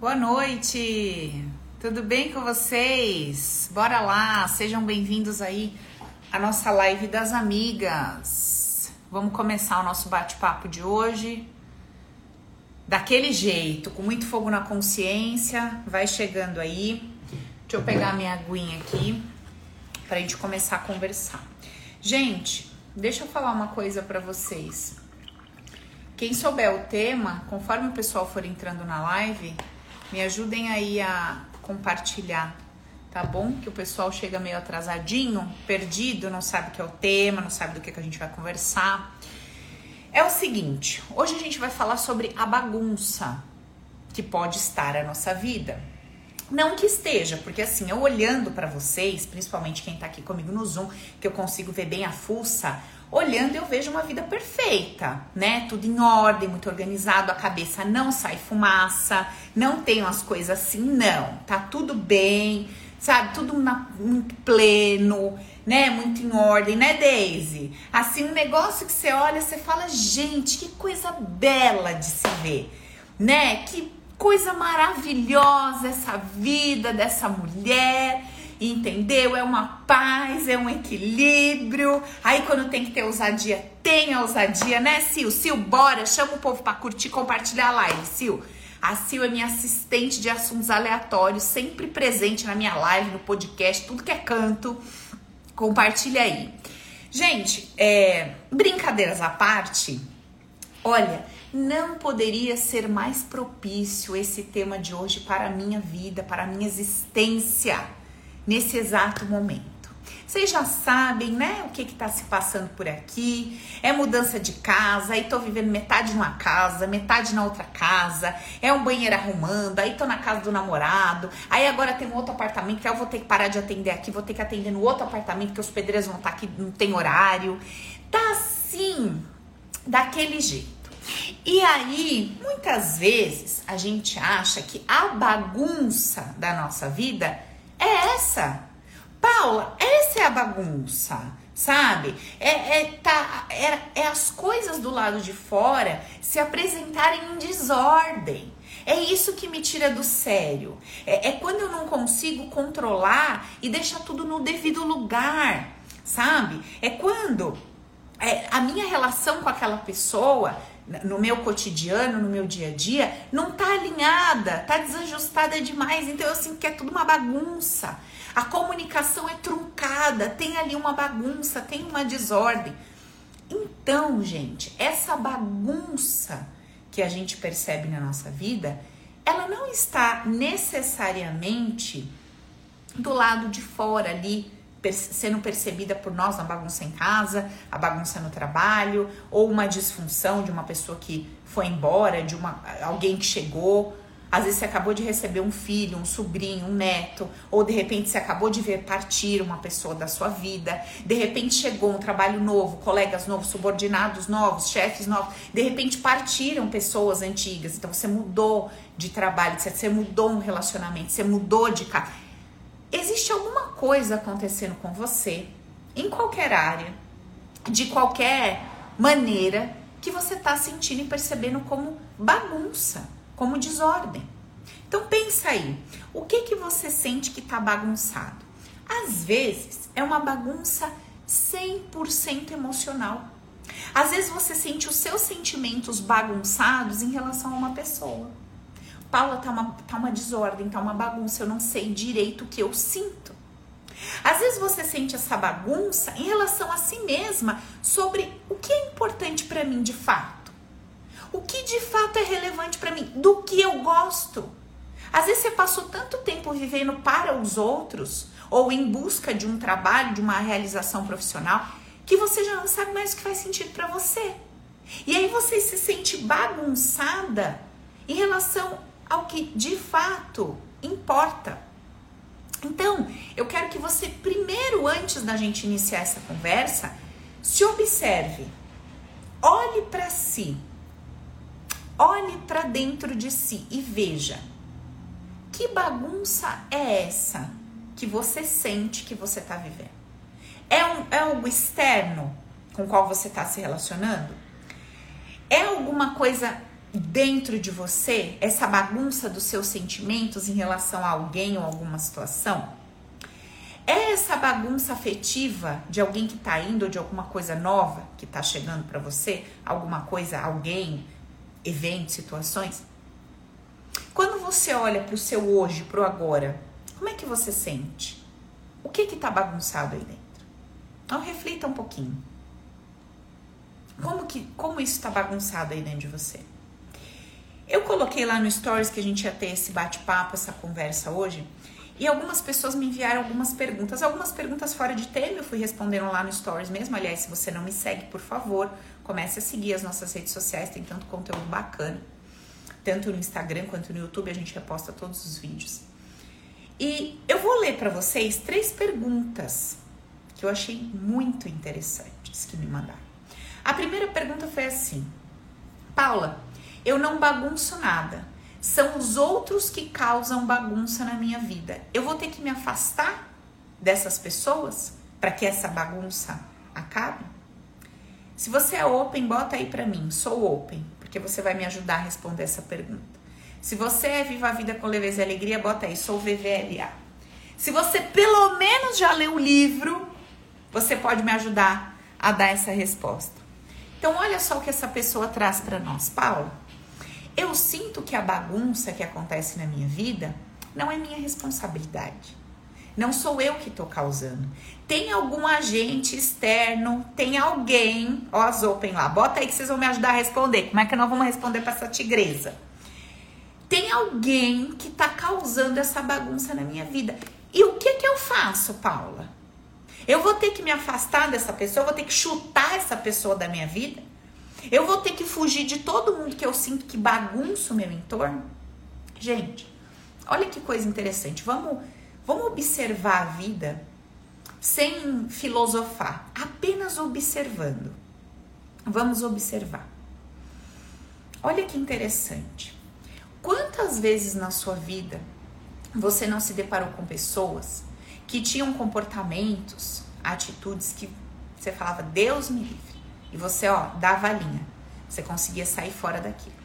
Boa noite! Tudo bem com vocês? Bora lá, sejam bem-vindos aí à nossa live das amigas. Vamos começar o nosso bate-papo de hoje. Daquele jeito, com muito fogo na consciência, vai chegando aí. Deixa eu pegar minha aguinha aqui pra gente começar a conversar. Gente, deixa eu falar uma coisa para vocês. Quem souber o tema, conforme o pessoal for entrando na live, me ajudem aí a compartilhar, tá bom? Que o pessoal chega meio atrasadinho, perdido, não sabe o que é o tema, não sabe do que, que a gente vai conversar. É o seguinte, hoje a gente vai falar sobre a bagunça que pode estar na nossa vida. Não que esteja, porque assim, eu olhando para vocês, principalmente quem tá aqui comigo no Zoom, que eu consigo ver bem a fuça, olhando eu vejo uma vida perfeita, né? Tudo em ordem, muito organizado, a cabeça não sai fumaça, não tenho as coisas assim, não. Tá tudo bem, sabe? Tudo na, muito pleno, né? Muito em ordem, né, Daisy? Assim, um negócio que você olha, você fala, gente, que coisa bela de se ver, né? Que coisa maravilhosa essa vida dessa mulher entendeu? É uma paz, é um equilíbrio. Aí quando tem que ter ousadia, tem a ousadia, né, Sil? Sil, bora, chama o povo para curtir, compartilhar a live, Sil. A Sil é minha assistente de assuntos aleatórios, sempre presente na minha live, no podcast, tudo que é canto. Compartilha aí. Gente, é, brincadeiras à parte, olha, não poderia ser mais propício esse tema de hoje para a minha vida, para a minha existência nesse exato momento. Vocês já sabem, né, o que está se passando por aqui. É mudança de casa, aí tô vivendo metade numa casa, metade na outra casa. É um banheiro arrumando, aí tô na casa do namorado. Aí agora tem um outro apartamento que eu vou ter que parar de atender aqui, vou ter que atender no outro apartamento que os pedreiros vão estar tá aqui, não tem horário. Tá assim, daquele jeito. E aí, muitas vezes, a gente acha que a bagunça da nossa vida é essa. Paula, essa é a bagunça, sabe? É, é, tá, é, é as coisas do lado de fora se apresentarem em desordem. É isso que me tira do sério. É, é quando eu não consigo controlar e deixar tudo no devido lugar, sabe? É quando é, a minha relação com aquela pessoa no meu cotidiano, no meu dia a dia, não tá alinhada, tá desajustada demais. Então eu sinto que é tudo uma bagunça. A comunicação é truncada, tem ali uma bagunça, tem uma desordem. Então, gente, essa bagunça que a gente percebe na nossa vida, ela não está necessariamente do lado de fora ali sendo percebida por nós na bagunça em casa, a bagunça no trabalho, ou uma disfunção de uma pessoa que foi embora, de uma alguém que chegou. Às vezes você acabou de receber um filho, um sobrinho, um neto, ou de repente você acabou de ver partir uma pessoa da sua vida. De repente chegou um trabalho novo, colegas novos, subordinados novos, chefes novos. De repente partiram pessoas antigas. Então você mudou de trabalho, você mudou um relacionamento, você mudou de casa existe alguma coisa acontecendo com você, em qualquer área, de qualquer maneira, que você está sentindo e percebendo como bagunça, como desordem. Então pensa aí, o que que você sente que está bagunçado? Às vezes é uma bagunça 100% emocional. Às vezes você sente os seus sentimentos bagunçados em relação a uma pessoa. Paula, tá uma, tá uma desordem, tá uma bagunça, eu não sei direito o que eu sinto. Às vezes você sente essa bagunça em relação a si mesma sobre o que é importante para mim de fato. O que de fato é relevante para mim, do que eu gosto. Às vezes você passou tanto tempo vivendo para os outros ou em busca de um trabalho, de uma realização profissional, que você já não sabe mais o que faz sentido para você. E aí você se sente bagunçada em relação ao que de fato importa. Então, eu quero que você, primeiro, antes da gente iniciar essa conversa, se observe, olhe para si, olhe para dentro de si e veja que bagunça é essa que você sente que você está vivendo. É, um, é algo externo com qual você está se relacionando? É alguma coisa dentro de você, essa bagunça dos seus sentimentos em relação a alguém ou alguma situação? É essa bagunça afetiva de alguém que tá indo ou de alguma coisa nova que tá chegando para você, alguma coisa, alguém, eventos, situações? Quando você olha para o seu hoje, para o agora, como é que você sente? O que que tá bagunçado aí dentro? Então reflita um pouquinho. Como que como isso está bagunçado aí dentro de você? Eu coloquei lá no stories que a gente ia ter esse bate-papo, essa conversa hoje, e algumas pessoas me enviaram algumas perguntas, algumas perguntas fora de tema, eu fui respondendo lá no stories mesmo. Aliás, se você não me segue, por favor, comece a seguir as nossas redes sociais, tem tanto conteúdo bacana. Tanto no Instagram quanto no YouTube, a gente reposta todos os vídeos. E eu vou ler para vocês três perguntas que eu achei muito interessantes que me mandaram. A primeira pergunta foi assim: Paula, eu não bagunço nada. São os outros que causam bagunça na minha vida. Eu vou ter que me afastar dessas pessoas para que essa bagunça acabe? Se você é open, bota aí para mim, sou open, porque você vai me ajudar a responder essa pergunta. Se você é Viva a Vida com Leveza e Alegria, bota aí, sou VVLA. Se você pelo menos já leu o livro, você pode me ajudar a dar essa resposta. Então, olha só o que essa pessoa traz para nós, Paulo. Eu sinto que a bagunça que acontece na minha vida não é minha responsabilidade. Não sou eu que estou causando. Tem algum agente externo, tem alguém, ó as open lá, bota aí que vocês vão me ajudar a responder. Como é que nós vamos responder para essa tigresa? Tem alguém que está causando essa bagunça na minha vida. E o que que eu faço, Paula? Eu vou ter que me afastar dessa pessoa, eu vou ter que chutar essa pessoa da minha vida? Eu vou ter que fugir de todo mundo que eu sinto que bagunça o meu entorno? Gente, olha que coisa interessante. Vamos, vamos observar a vida sem filosofar, apenas observando. Vamos observar. Olha que interessante. Quantas vezes na sua vida você não se deparou com pessoas que tinham comportamentos, atitudes que você falava, Deus me livre. E você, ó, dava a linha. Você conseguia sair fora daquilo.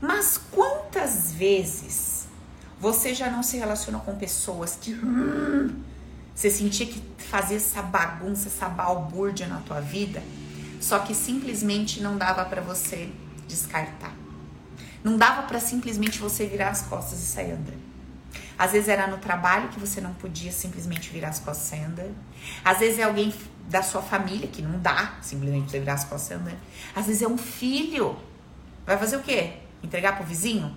Mas quantas vezes você já não se relacionou com pessoas que hum, você sentia que fazia essa bagunça, essa balbúrdia na tua vida, só que simplesmente não dava para você descartar. Não dava para simplesmente você virar as costas e sair andando. Às vezes era no trabalho que você não podia simplesmente virar as costas e sair andando. Às vezes é alguém da sua família que não dá simplesmente você virar as costas andando. Às vezes é um filho. Vai fazer o quê? Entregar pro vizinho?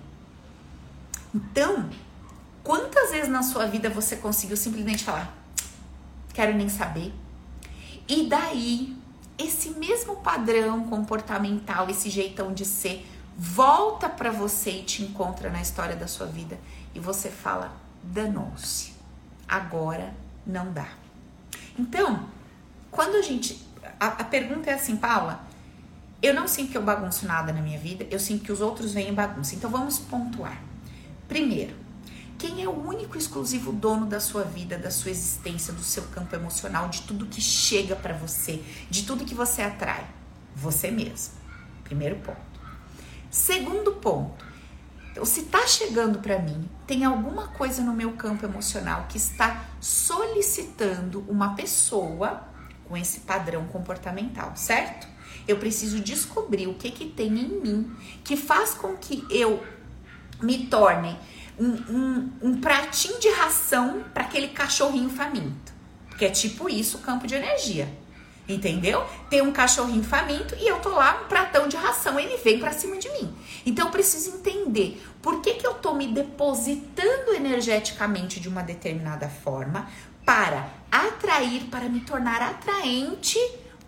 Então, quantas vezes na sua vida você conseguiu simplesmente falar, quero nem saber? E daí, esse mesmo padrão comportamental, esse jeitão de ser, volta para você e te encontra na história da sua vida e você fala: danou-se, agora não dá. Então, quando a gente. A, a, pergunta é assim, Paula, eu não sinto que eu bagunço nada na minha vida, eu sinto que os outros vêm bagunça. Então vamos pontuar. Primeiro, quem é o único exclusivo dono da sua vida, da sua existência, do seu campo emocional, de tudo que chega para você, de tudo que você atrai? Você mesmo. Primeiro ponto. Segundo ponto, se está chegando para mim, tem alguma coisa no meu campo emocional que está solicitando uma pessoa com esse padrão comportamental, certo? Eu preciso descobrir o que, que tem em mim que faz com que eu me torne um, um, um pratinho de ração para aquele cachorrinho faminto. Porque é tipo isso o campo de energia. Entendeu? Tem um cachorrinho faminto e eu tô lá um pratão de ração, ele vem para cima de mim. Então eu preciso entender por que, que eu tô me depositando energeticamente de uma determinada forma para atrair, para me tornar atraente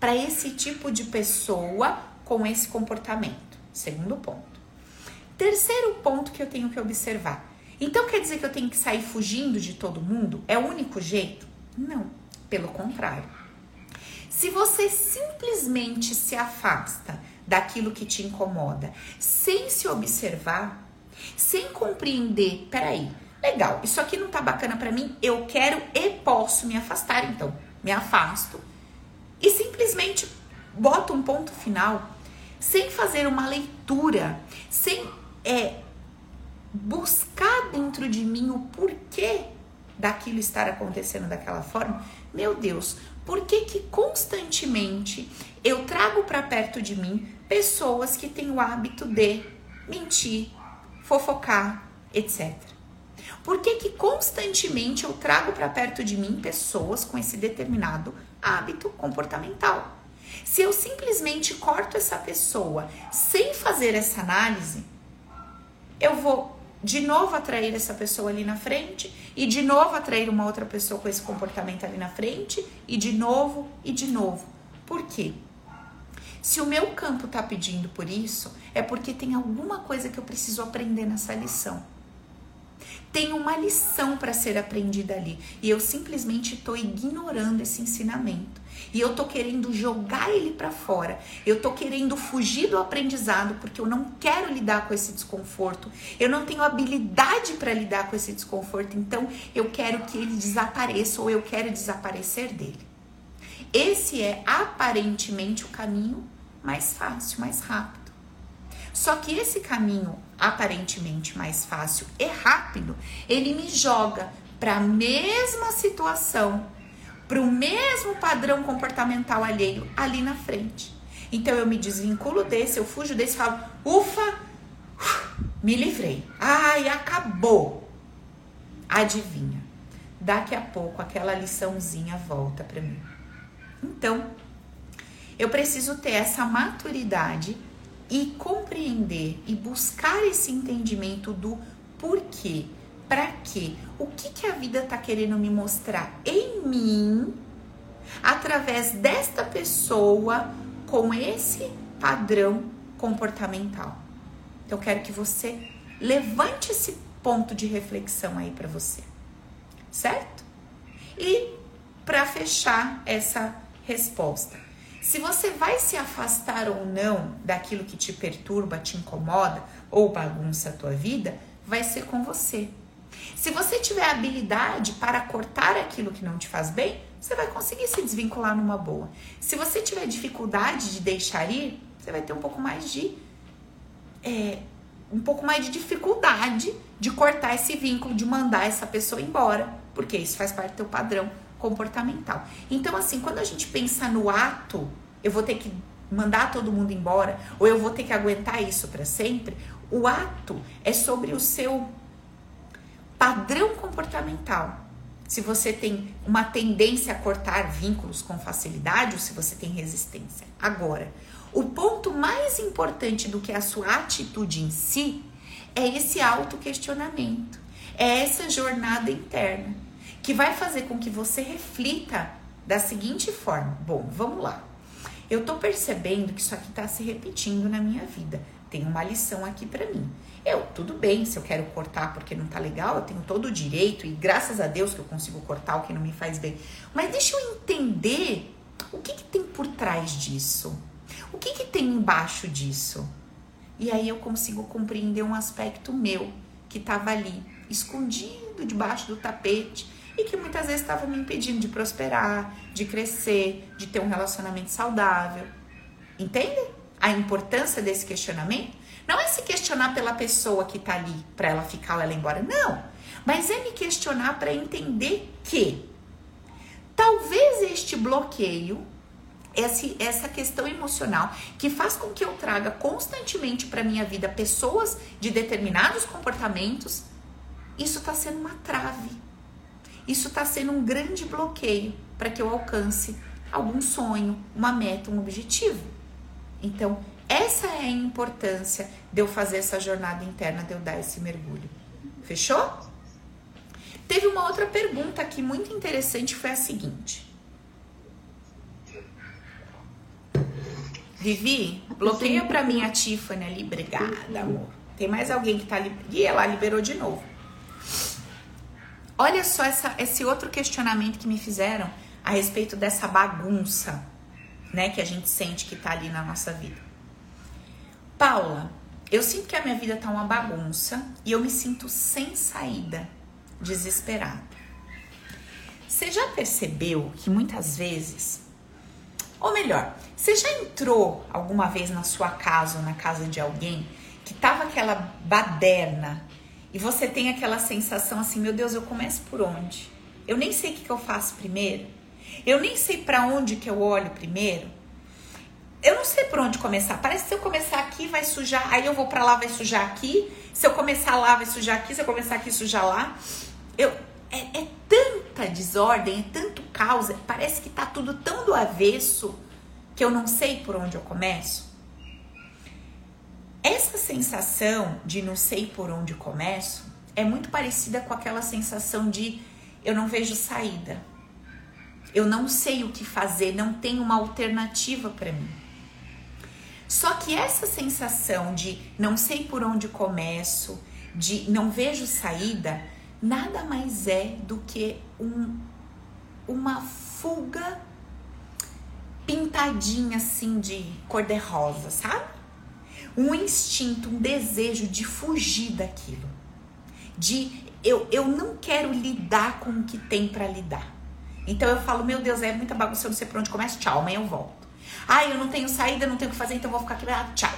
para esse tipo de pessoa com esse comportamento. Segundo ponto. Terceiro ponto que eu tenho que observar. Então quer dizer que eu tenho que sair fugindo de todo mundo? É o único jeito? Não, pelo contrário. Se você simplesmente se afasta daquilo que te incomoda, sem se observar, sem compreender, peraí, legal, isso aqui não tá bacana para mim, eu quero e posso me afastar, então me afasto e simplesmente boto um ponto final. sem fazer uma leitura, sem é, buscar dentro de mim o porquê daquilo estar acontecendo daquela forma, meu Deus, por que que constantemente eu trago para perto de mim pessoas que têm o hábito de mentir, fofocar, etc. Por que que constantemente eu trago para perto de mim pessoas com esse determinado hábito comportamental? Se eu simplesmente corto essa pessoa sem fazer essa análise, eu vou de novo atrair essa pessoa ali na frente e de novo atrair uma outra pessoa com esse comportamento ali na frente e de novo e de novo. Por quê? Se o meu campo está pedindo por isso, é porque tem alguma coisa que eu preciso aprender nessa lição. Tem uma lição para ser aprendida ali e eu simplesmente estou ignorando esse ensinamento e eu tô querendo jogar ele para fora. Eu tô querendo fugir do aprendizado porque eu não quero lidar com esse desconforto. Eu não tenho habilidade para lidar com esse desconforto, então eu quero que ele desapareça ou eu quero desaparecer dele. Esse é aparentemente o caminho mais fácil, mais rápido. Só que esse caminho aparentemente mais fácil e rápido, ele me joga para a mesma situação para o mesmo padrão comportamental alheio ali na frente. Então eu me desvinculo desse, eu fujo desse, falo, ufa, me livrei. Ai, acabou. Adivinha? Daqui a pouco aquela liçãozinha volta para mim. Então, eu preciso ter essa maturidade e compreender e buscar esse entendimento do porquê para quê? O que, que a vida está querendo me mostrar em mim através desta pessoa com esse padrão comportamental? Então, eu quero que você levante esse ponto de reflexão aí para você, certo? E para fechar essa resposta, se você vai se afastar ou não daquilo que te perturba, te incomoda ou bagunça a tua vida, vai ser com você. Se você tiver habilidade para cortar aquilo que não te faz bem, você vai conseguir se desvincular numa boa. Se você tiver dificuldade de deixar ir, você vai ter um pouco mais de é, um pouco mais de dificuldade de cortar esse vínculo, de mandar essa pessoa embora, porque isso faz parte do teu padrão comportamental. Então, assim, quando a gente pensa no ato, eu vou ter que mandar todo mundo embora, ou eu vou ter que aguentar isso para sempre, o ato é sobre o seu padrão comportamental. Se você tem uma tendência a cortar vínculos com facilidade ou se você tem resistência. Agora, o ponto mais importante do que a sua atitude em si é esse autoquestionamento, é essa jornada interna que vai fazer com que você reflita da seguinte forma: bom, vamos lá. Eu tô percebendo que isso aqui tá se repetindo na minha vida. Tem uma lição aqui para mim. Eu, tudo bem, se eu quero cortar porque não tá legal, eu tenho todo o direito e graças a Deus que eu consigo cortar o que não me faz bem. Mas deixa eu entender o que, que tem por trás disso. O que, que tem embaixo disso? E aí eu consigo compreender um aspecto meu que estava ali, escondido debaixo do tapete e que muitas vezes estava me impedindo de prosperar, de crescer, de ter um relacionamento saudável. Entende a importância desse questionamento? Não é se questionar pela pessoa que tá ali para ela ficar ou ela ir embora, não. Mas é me questionar para entender que talvez este bloqueio, esse, essa questão emocional que faz com que eu traga constantemente para minha vida pessoas de determinados comportamentos, isso está sendo uma trave. Isso está sendo um grande bloqueio para que eu alcance algum sonho, uma meta, um objetivo. Então, essa é a importância de eu fazer essa jornada interna, de eu dar esse mergulho. Fechou? Teve uma outra pergunta aqui muito interessante, foi a seguinte. Vivi, bloqueia para mim a Tiffany ali, obrigada, amor. Tem mais alguém que tá ali? E ela liberou de novo. Olha só essa, esse outro questionamento que me fizeram a respeito dessa bagunça, né, que a gente sente que tá ali na nossa vida. Paula, eu sinto que a minha vida tá uma bagunça e eu me sinto sem saída, desesperada. Você já percebeu que muitas vezes, Ou melhor, você já entrou alguma vez na sua casa ou na casa de alguém que tava aquela baderna e você tem aquela sensação assim, meu Deus, eu começo por onde? Eu nem sei o que, que eu faço primeiro. Eu nem sei para onde que eu olho primeiro. Eu não sei por onde começar. Parece que se eu começar aqui vai sujar, aí eu vou para lá vai sujar aqui. Se eu começar lá vai sujar aqui, se eu começar aqui sujar lá. Eu é, é tanta desordem, é tanto caos, parece que tá tudo tão do avesso que eu não sei por onde eu começo. Essa sensação de não sei por onde começo é muito parecida com aquela sensação de eu não vejo saída. Eu não sei o que fazer, não tem uma alternativa para mim. Só que essa sensação de não sei por onde começo, de não vejo saída, nada mais é do que um, uma fuga pintadinha assim de cor de rosa, sabe? Um instinto, um desejo de fugir daquilo. De eu, eu não quero lidar com o que tem para lidar. Então eu falo, meu Deus, é muita bagunça, eu não sei por onde começa, tchau, amanhã eu volto. Ah, eu não tenho saída, não tenho o que fazer, então vou ficar aqui, ah, tchau.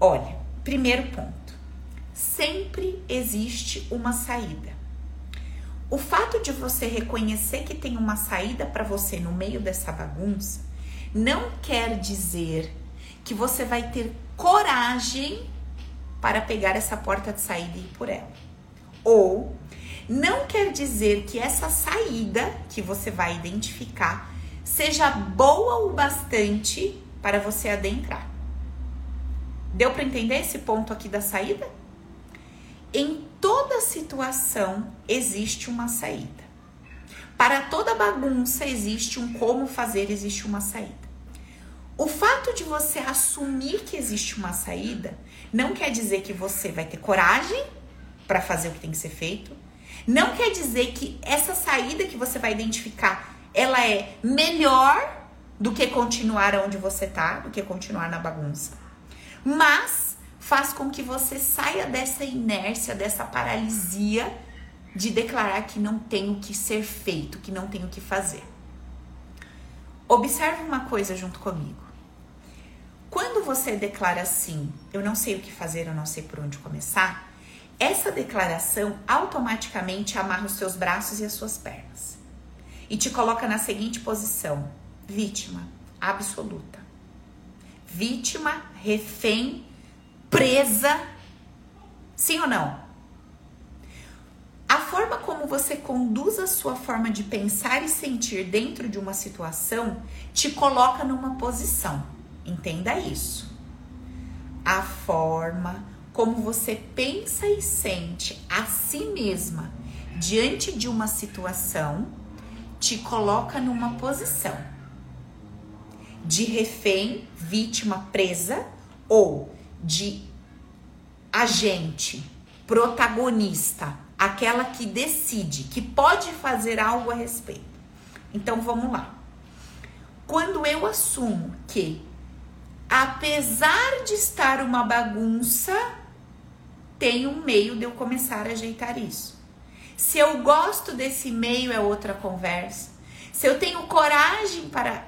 Olha, primeiro ponto. Sempre existe uma saída. O fato de você reconhecer que tem uma saída para você no meio dessa bagunça não quer dizer que você vai ter coragem para pegar essa porta de saída e ir por ela. Ou não quer dizer que essa saída que você vai identificar seja boa o bastante para você adentrar. Deu para entender esse ponto aqui da saída? Em toda situação existe uma saída. Para toda bagunça existe um como fazer, existe uma saída. O fato de você assumir que existe uma saída não quer dizer que você vai ter coragem para fazer o que tem que ser feito. Não quer dizer que essa saída que você vai identificar ela é melhor do que continuar onde você tá, do que continuar na bagunça. Mas faz com que você saia dessa inércia, dessa paralisia de declarar que não tem o que ser feito, que não tem o que fazer. Observe uma coisa junto comigo. Quando você declara assim, eu não sei o que fazer, eu não sei por onde começar, essa declaração automaticamente amarra os seus braços e as suas pernas e te coloca na seguinte posição: vítima absoluta. Vítima, refém, presa. Sim ou não? A forma como você conduz a sua forma de pensar e sentir dentro de uma situação te coloca numa posição. Entenda isso. A forma como você pensa e sente a si mesma diante de uma situação te coloca numa posição de refém, vítima presa ou de agente, protagonista, aquela que decide, que pode fazer algo a respeito. Então vamos lá. Quando eu assumo que, apesar de estar uma bagunça, tem um meio de eu começar a ajeitar isso. Se eu gosto desse meio é outra conversa. Se eu tenho coragem para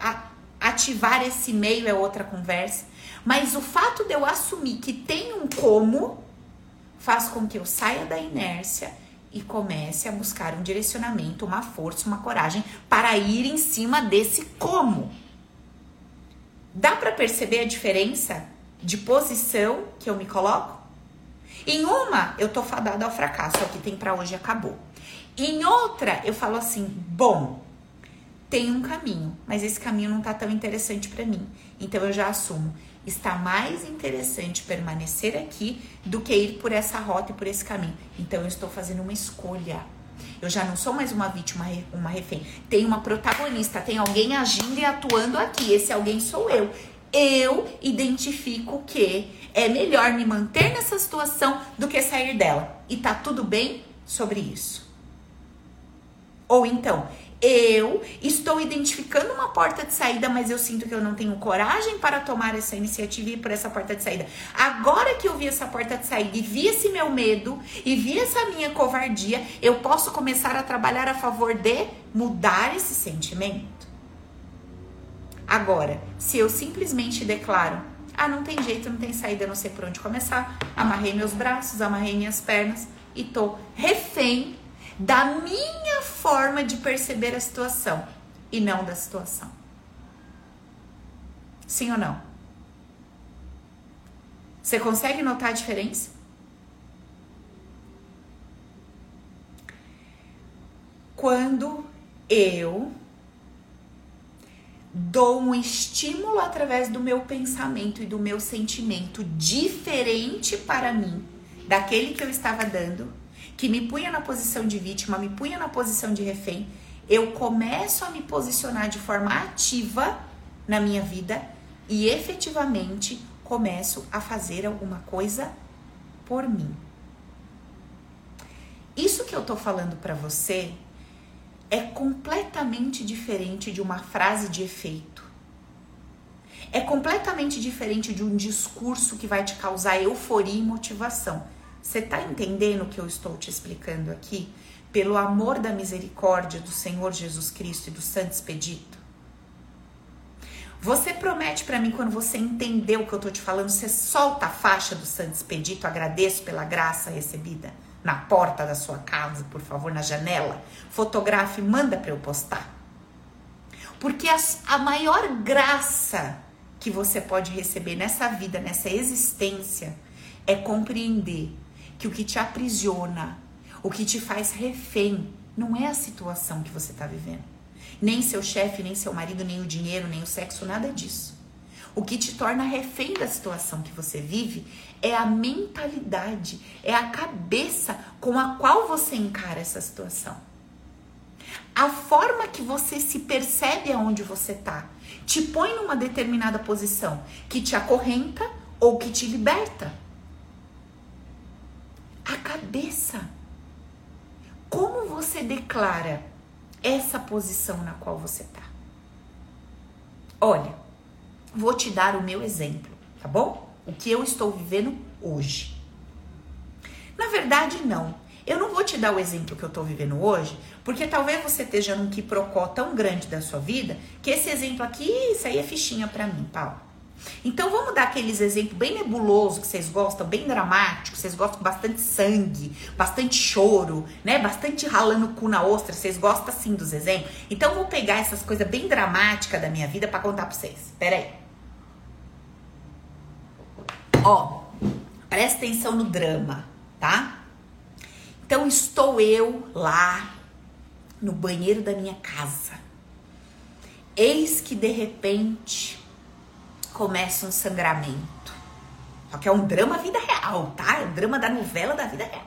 ativar esse meio é outra conversa. Mas o fato de eu assumir que tem um como faz com que eu saia da inércia e comece a buscar um direcionamento, uma força, uma coragem para ir em cima desse como. Dá para perceber a diferença de posição que eu me coloco? Em uma, eu tô fadada ao fracasso, é o que tem para hoje acabou. Em outra, eu falo assim: bom, tem um caminho, mas esse caminho não tá tão interessante para mim. Então eu já assumo, está mais interessante permanecer aqui do que ir por essa rota e por esse caminho. Então eu estou fazendo uma escolha. Eu já não sou mais uma vítima, uma refém. Tem uma protagonista, tem alguém agindo e atuando aqui. Esse alguém sou eu. Eu identifico que é melhor me manter nessa situação do que sair dela. E tá tudo bem sobre isso. Ou então, eu estou identificando uma porta de saída, mas eu sinto que eu não tenho coragem para tomar essa iniciativa e ir por essa porta de saída. Agora que eu vi essa porta de saída e vi esse meu medo e vi essa minha covardia, eu posso começar a trabalhar a favor de mudar esse sentimento. Agora, se eu simplesmente declaro, ah, não tem jeito, não tem saída, não sei por onde começar, amarrei meus braços, amarrei minhas pernas e tô refém da minha forma de perceber a situação e não da situação. Sim ou não? Você consegue notar a diferença? Quando eu dou um estímulo através do meu pensamento e do meu sentimento diferente para mim daquele que eu estava dando, que me punha na posição de vítima, me punha na posição de refém, eu começo a me posicionar de forma ativa na minha vida e efetivamente começo a fazer alguma coisa por mim. Isso que eu tô falando para você é completamente diferente de uma frase de efeito. É completamente diferente de um discurso que vai te causar euforia e motivação. Você tá entendendo o que eu estou te explicando aqui? Pelo amor da misericórdia do Senhor Jesus Cristo e do Santo Expedito. Você promete para mim quando você entendeu o que eu tô te falando, você solta a faixa do Santo Expedito, agradeço pela graça recebida na porta da sua casa, por favor, na janela. Fotografe, manda para eu postar. Porque as, a maior graça que você pode receber nessa vida, nessa existência, é compreender que o que te aprisiona, o que te faz refém, não é a situação que você está vivendo. Nem seu chefe, nem seu marido, nem o dinheiro, nem o sexo, nada disso. O que te torna refém da situação que você vive é a mentalidade, é a cabeça com a qual você encara essa situação. A forma que você se percebe aonde você tá te põe numa determinada posição que te acorrenta ou que te liberta. A cabeça. Como você declara essa posição na qual você tá? Olha, vou te dar o meu exemplo, tá bom? O que eu estou vivendo hoje. Na verdade, não. Eu não vou te dar o exemplo que eu estou vivendo hoje, porque talvez você esteja num quiprocó tão grande da sua vida que esse exemplo aqui, isso aí é fichinha para mim, Paulo. Então vamos dar aqueles exemplos bem nebulosos que vocês gostam, bem dramáticos, vocês gostam com bastante sangue, bastante choro, né? Bastante ralando o cu na ostra, vocês gostam assim dos exemplos. Então vou pegar essas coisas bem dramáticas da minha vida para contar para vocês. Pera aí. Ó, presta atenção no drama, tá? Então estou eu lá no banheiro da minha casa. Eis que de repente começa um sangramento. Só que é um drama vida real, tá? É um drama da novela da vida real.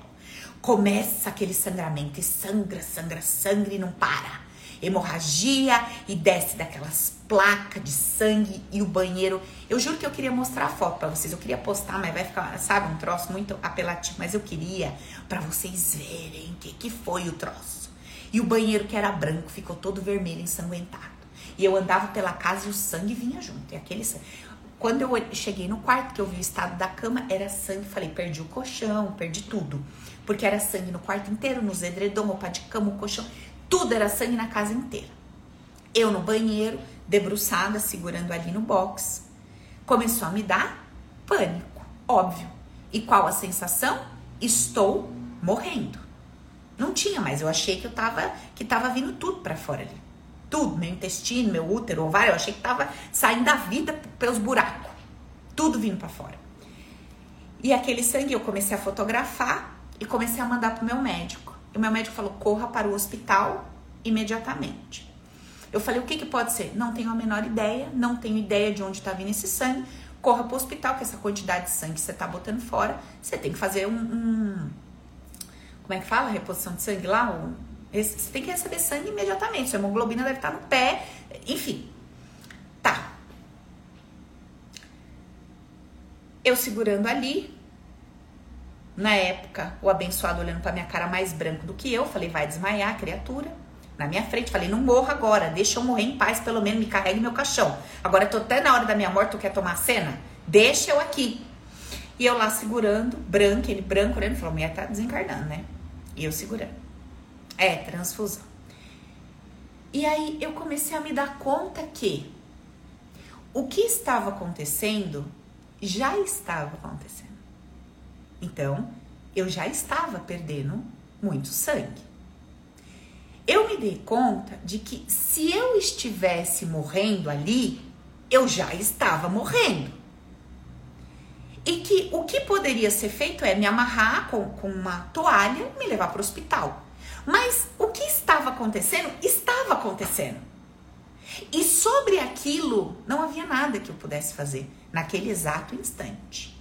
Começa aquele sangramento e sangra, sangra, sangra e não para hemorragia e desce daquelas placas de sangue e o banheiro. Eu juro que eu queria mostrar a foto para vocês. Eu queria postar, mas vai ficar, sabe, um troço muito apelativo. Mas eu queria para vocês verem o que, que foi o troço. E o banheiro que era branco ficou todo vermelho, ensanguentado. E eu andava pela casa e o sangue vinha junto. E aquele sangue. Quando eu cheguei no quarto, que eu vi o estado da cama, era sangue. Falei, perdi o colchão, perdi tudo. Porque era sangue no quarto inteiro, nos edredom, roupa de cama, o colchão. Tudo era sangue na casa inteira. Eu no banheiro, debruçada, segurando ali no box. Começou a me dar pânico, óbvio. E qual a sensação? Estou morrendo. Não tinha mais, eu achei que eu tava que tava vindo tudo para fora ali. Tudo, meu intestino, meu útero, ovário, eu achei que tava saindo da vida pelos buracos. Tudo vindo para fora. E aquele sangue eu comecei a fotografar e comecei a mandar pro meu médico. O meu médico falou: corra para o hospital imediatamente. Eu falei: o que, que pode ser? Não tenho a menor ideia, não tenho ideia de onde está vindo esse sangue. Corra para o hospital, que essa quantidade de sangue que você está botando fora, você tem que fazer um, um, Como é que fala? Reposição de sangue lá? Um, você tem que receber sangue imediatamente. Sua hemoglobina deve estar no pé, enfim. Tá. Eu segurando ali, na época, o abençoado olhando para minha cara mais branco do que eu, falei, vai desmaiar, criatura. Na minha frente, falei, não morra agora, deixa eu morrer em paz, pelo menos me carregue meu caixão. Agora tô até na hora da minha morte, tu quer tomar a cena? Deixa eu aqui. E eu lá segurando, branco, ele branco, olhando, falou, mulher tá desencarnando, né? E eu segurando. É, transfusão. E aí eu comecei a me dar conta que o que estava acontecendo já estava acontecendo. Então, eu já estava perdendo muito sangue. Eu me dei conta de que se eu estivesse morrendo ali, eu já estava morrendo. E que o que poderia ser feito é me amarrar com, com uma toalha e me levar para o hospital. Mas o que estava acontecendo, estava acontecendo. E sobre aquilo, não havia nada que eu pudesse fazer naquele exato instante.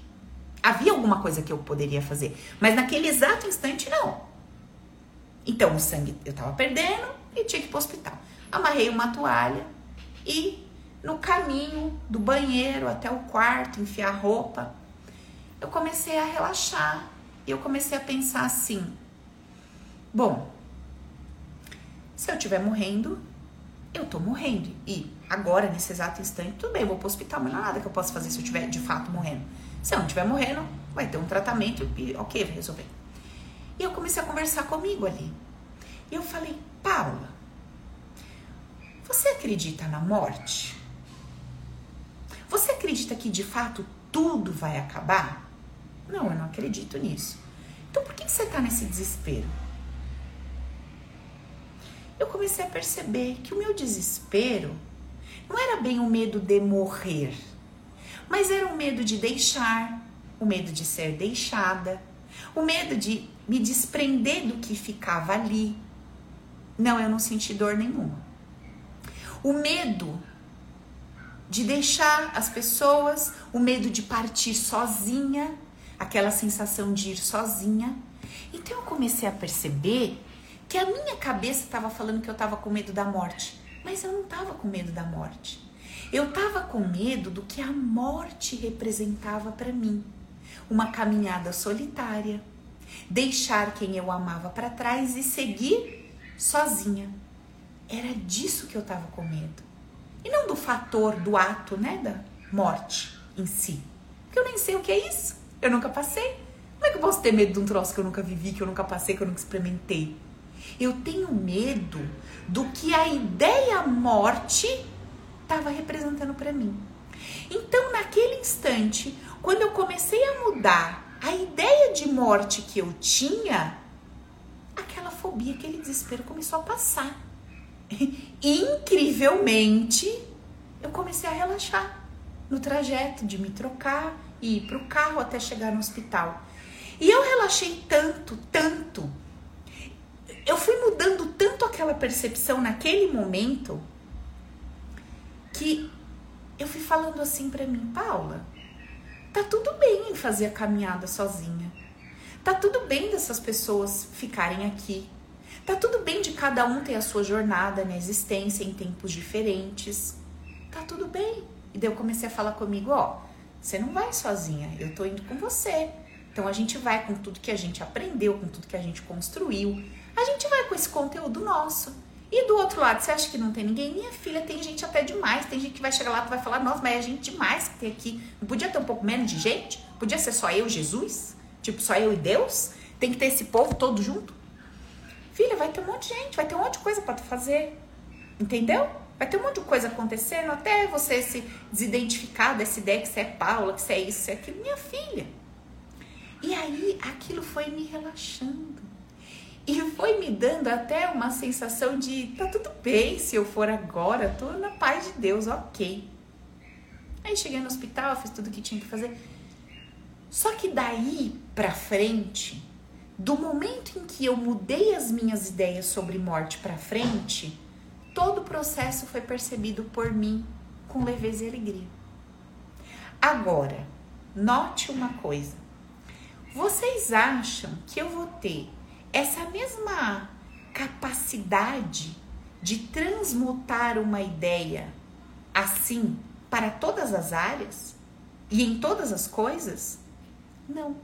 Havia alguma coisa que eu poderia fazer, mas naquele exato instante não. Então o sangue eu tava perdendo e tinha que ir pro hospital. Amarrei uma toalha e no caminho do banheiro até o quarto, enfiar roupa, eu comecei a relaxar. E eu comecei a pensar assim: bom, se eu estiver morrendo, eu tô morrendo. E agora, nesse exato instante, tudo bem, eu vou pro hospital, mas não há nada que eu possa fazer se eu estiver de fato morrendo. Se eu não estiver morrendo, vai ter um tratamento e ok, vai resolver. E eu comecei a conversar comigo ali. E eu falei, Paula, você acredita na morte? Você acredita que de fato tudo vai acabar? Não, eu não acredito nisso. Então por que você está nesse desespero? Eu comecei a perceber que o meu desespero não era bem o medo de morrer, mas era o medo de deixar, o medo de ser deixada, o medo de me desprender do que ficava ali. Não, eu não senti dor nenhuma. O medo de deixar as pessoas, o medo de partir sozinha, aquela sensação de ir sozinha. Então eu comecei a perceber que a minha cabeça estava falando que eu estava com medo da morte, mas eu não estava com medo da morte. Eu estava com medo do que a morte representava para mim. Uma caminhada solitária, deixar quem eu amava para trás e seguir sozinha. Era disso que eu estava com medo. E não do fator, do ato, né, da morte em si. Porque eu nem sei o que é isso. Eu nunca passei. Como é que eu posso ter medo de um troço que eu nunca vivi, que eu nunca passei, que eu nunca experimentei? Eu tenho medo do que a ideia morte estava representando para mim. Então, naquele instante, quando eu comecei a mudar a ideia de morte que eu tinha, aquela fobia, aquele desespero começou a passar. Incrivelmente, eu comecei a relaxar no trajeto de me trocar e ir para o carro até chegar no hospital. E eu relaxei tanto, tanto. Eu fui mudando tanto aquela percepção naquele momento que eu fui falando assim para mim, Paula, tá tudo bem em fazer a caminhada sozinha. Tá tudo bem dessas pessoas ficarem aqui. Tá tudo bem de cada um ter a sua jornada na existência em tempos diferentes. Tá tudo bem. E daí eu comecei a falar comigo, ó, você não vai sozinha, eu tô indo com você. Então a gente vai com tudo que a gente aprendeu, com tudo que a gente construiu. A gente vai com esse conteúdo nosso. E do outro lado, você acha que não tem ninguém? Minha filha, tem gente até demais. Tem gente que vai chegar lá e vai falar, nossa, mas é gente demais que tem aqui. Não podia ter um pouco menos de gente? Podia ser só eu, Jesus? Tipo, só eu e Deus? Tem que ter esse povo todo junto? Filha, vai ter um monte de gente, vai ter um monte de coisa para tu fazer. Entendeu? Vai ter um monte de coisa acontecendo até você se desidentificar dessa ideia que você é Paula, que você é isso, você é aquilo. Minha filha. E aí aquilo foi me relaxando. E foi me dando até uma sensação de tá tudo bem se eu for agora, tô na paz de Deus, ok. Aí cheguei no hospital, fiz tudo que tinha que fazer. Só que daí pra frente, do momento em que eu mudei as minhas ideias sobre morte pra frente, todo o processo foi percebido por mim com leveza e alegria. Agora, note uma coisa. Vocês acham que eu vou ter essa mesma capacidade de transmutar uma ideia assim para todas as áreas e em todas as coisas? Não.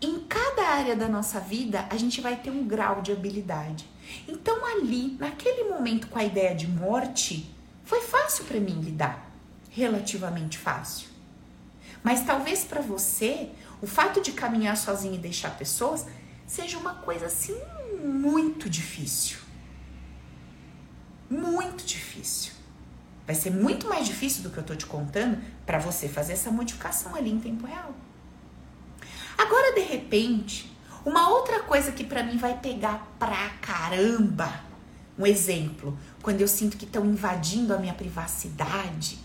Em cada área da nossa vida, a gente vai ter um grau de habilidade. Então, ali, naquele momento com a ideia de morte, foi fácil para mim lidar, relativamente fácil. Mas talvez para você, o fato de caminhar sozinho e deixar pessoas seja uma coisa assim muito difícil. Muito difícil. Vai ser muito mais difícil do que eu tô te contando para você fazer essa modificação ali em tempo real. Agora, de repente, uma outra coisa que para mim vai pegar pra caramba, um exemplo, quando eu sinto que estão invadindo a minha privacidade,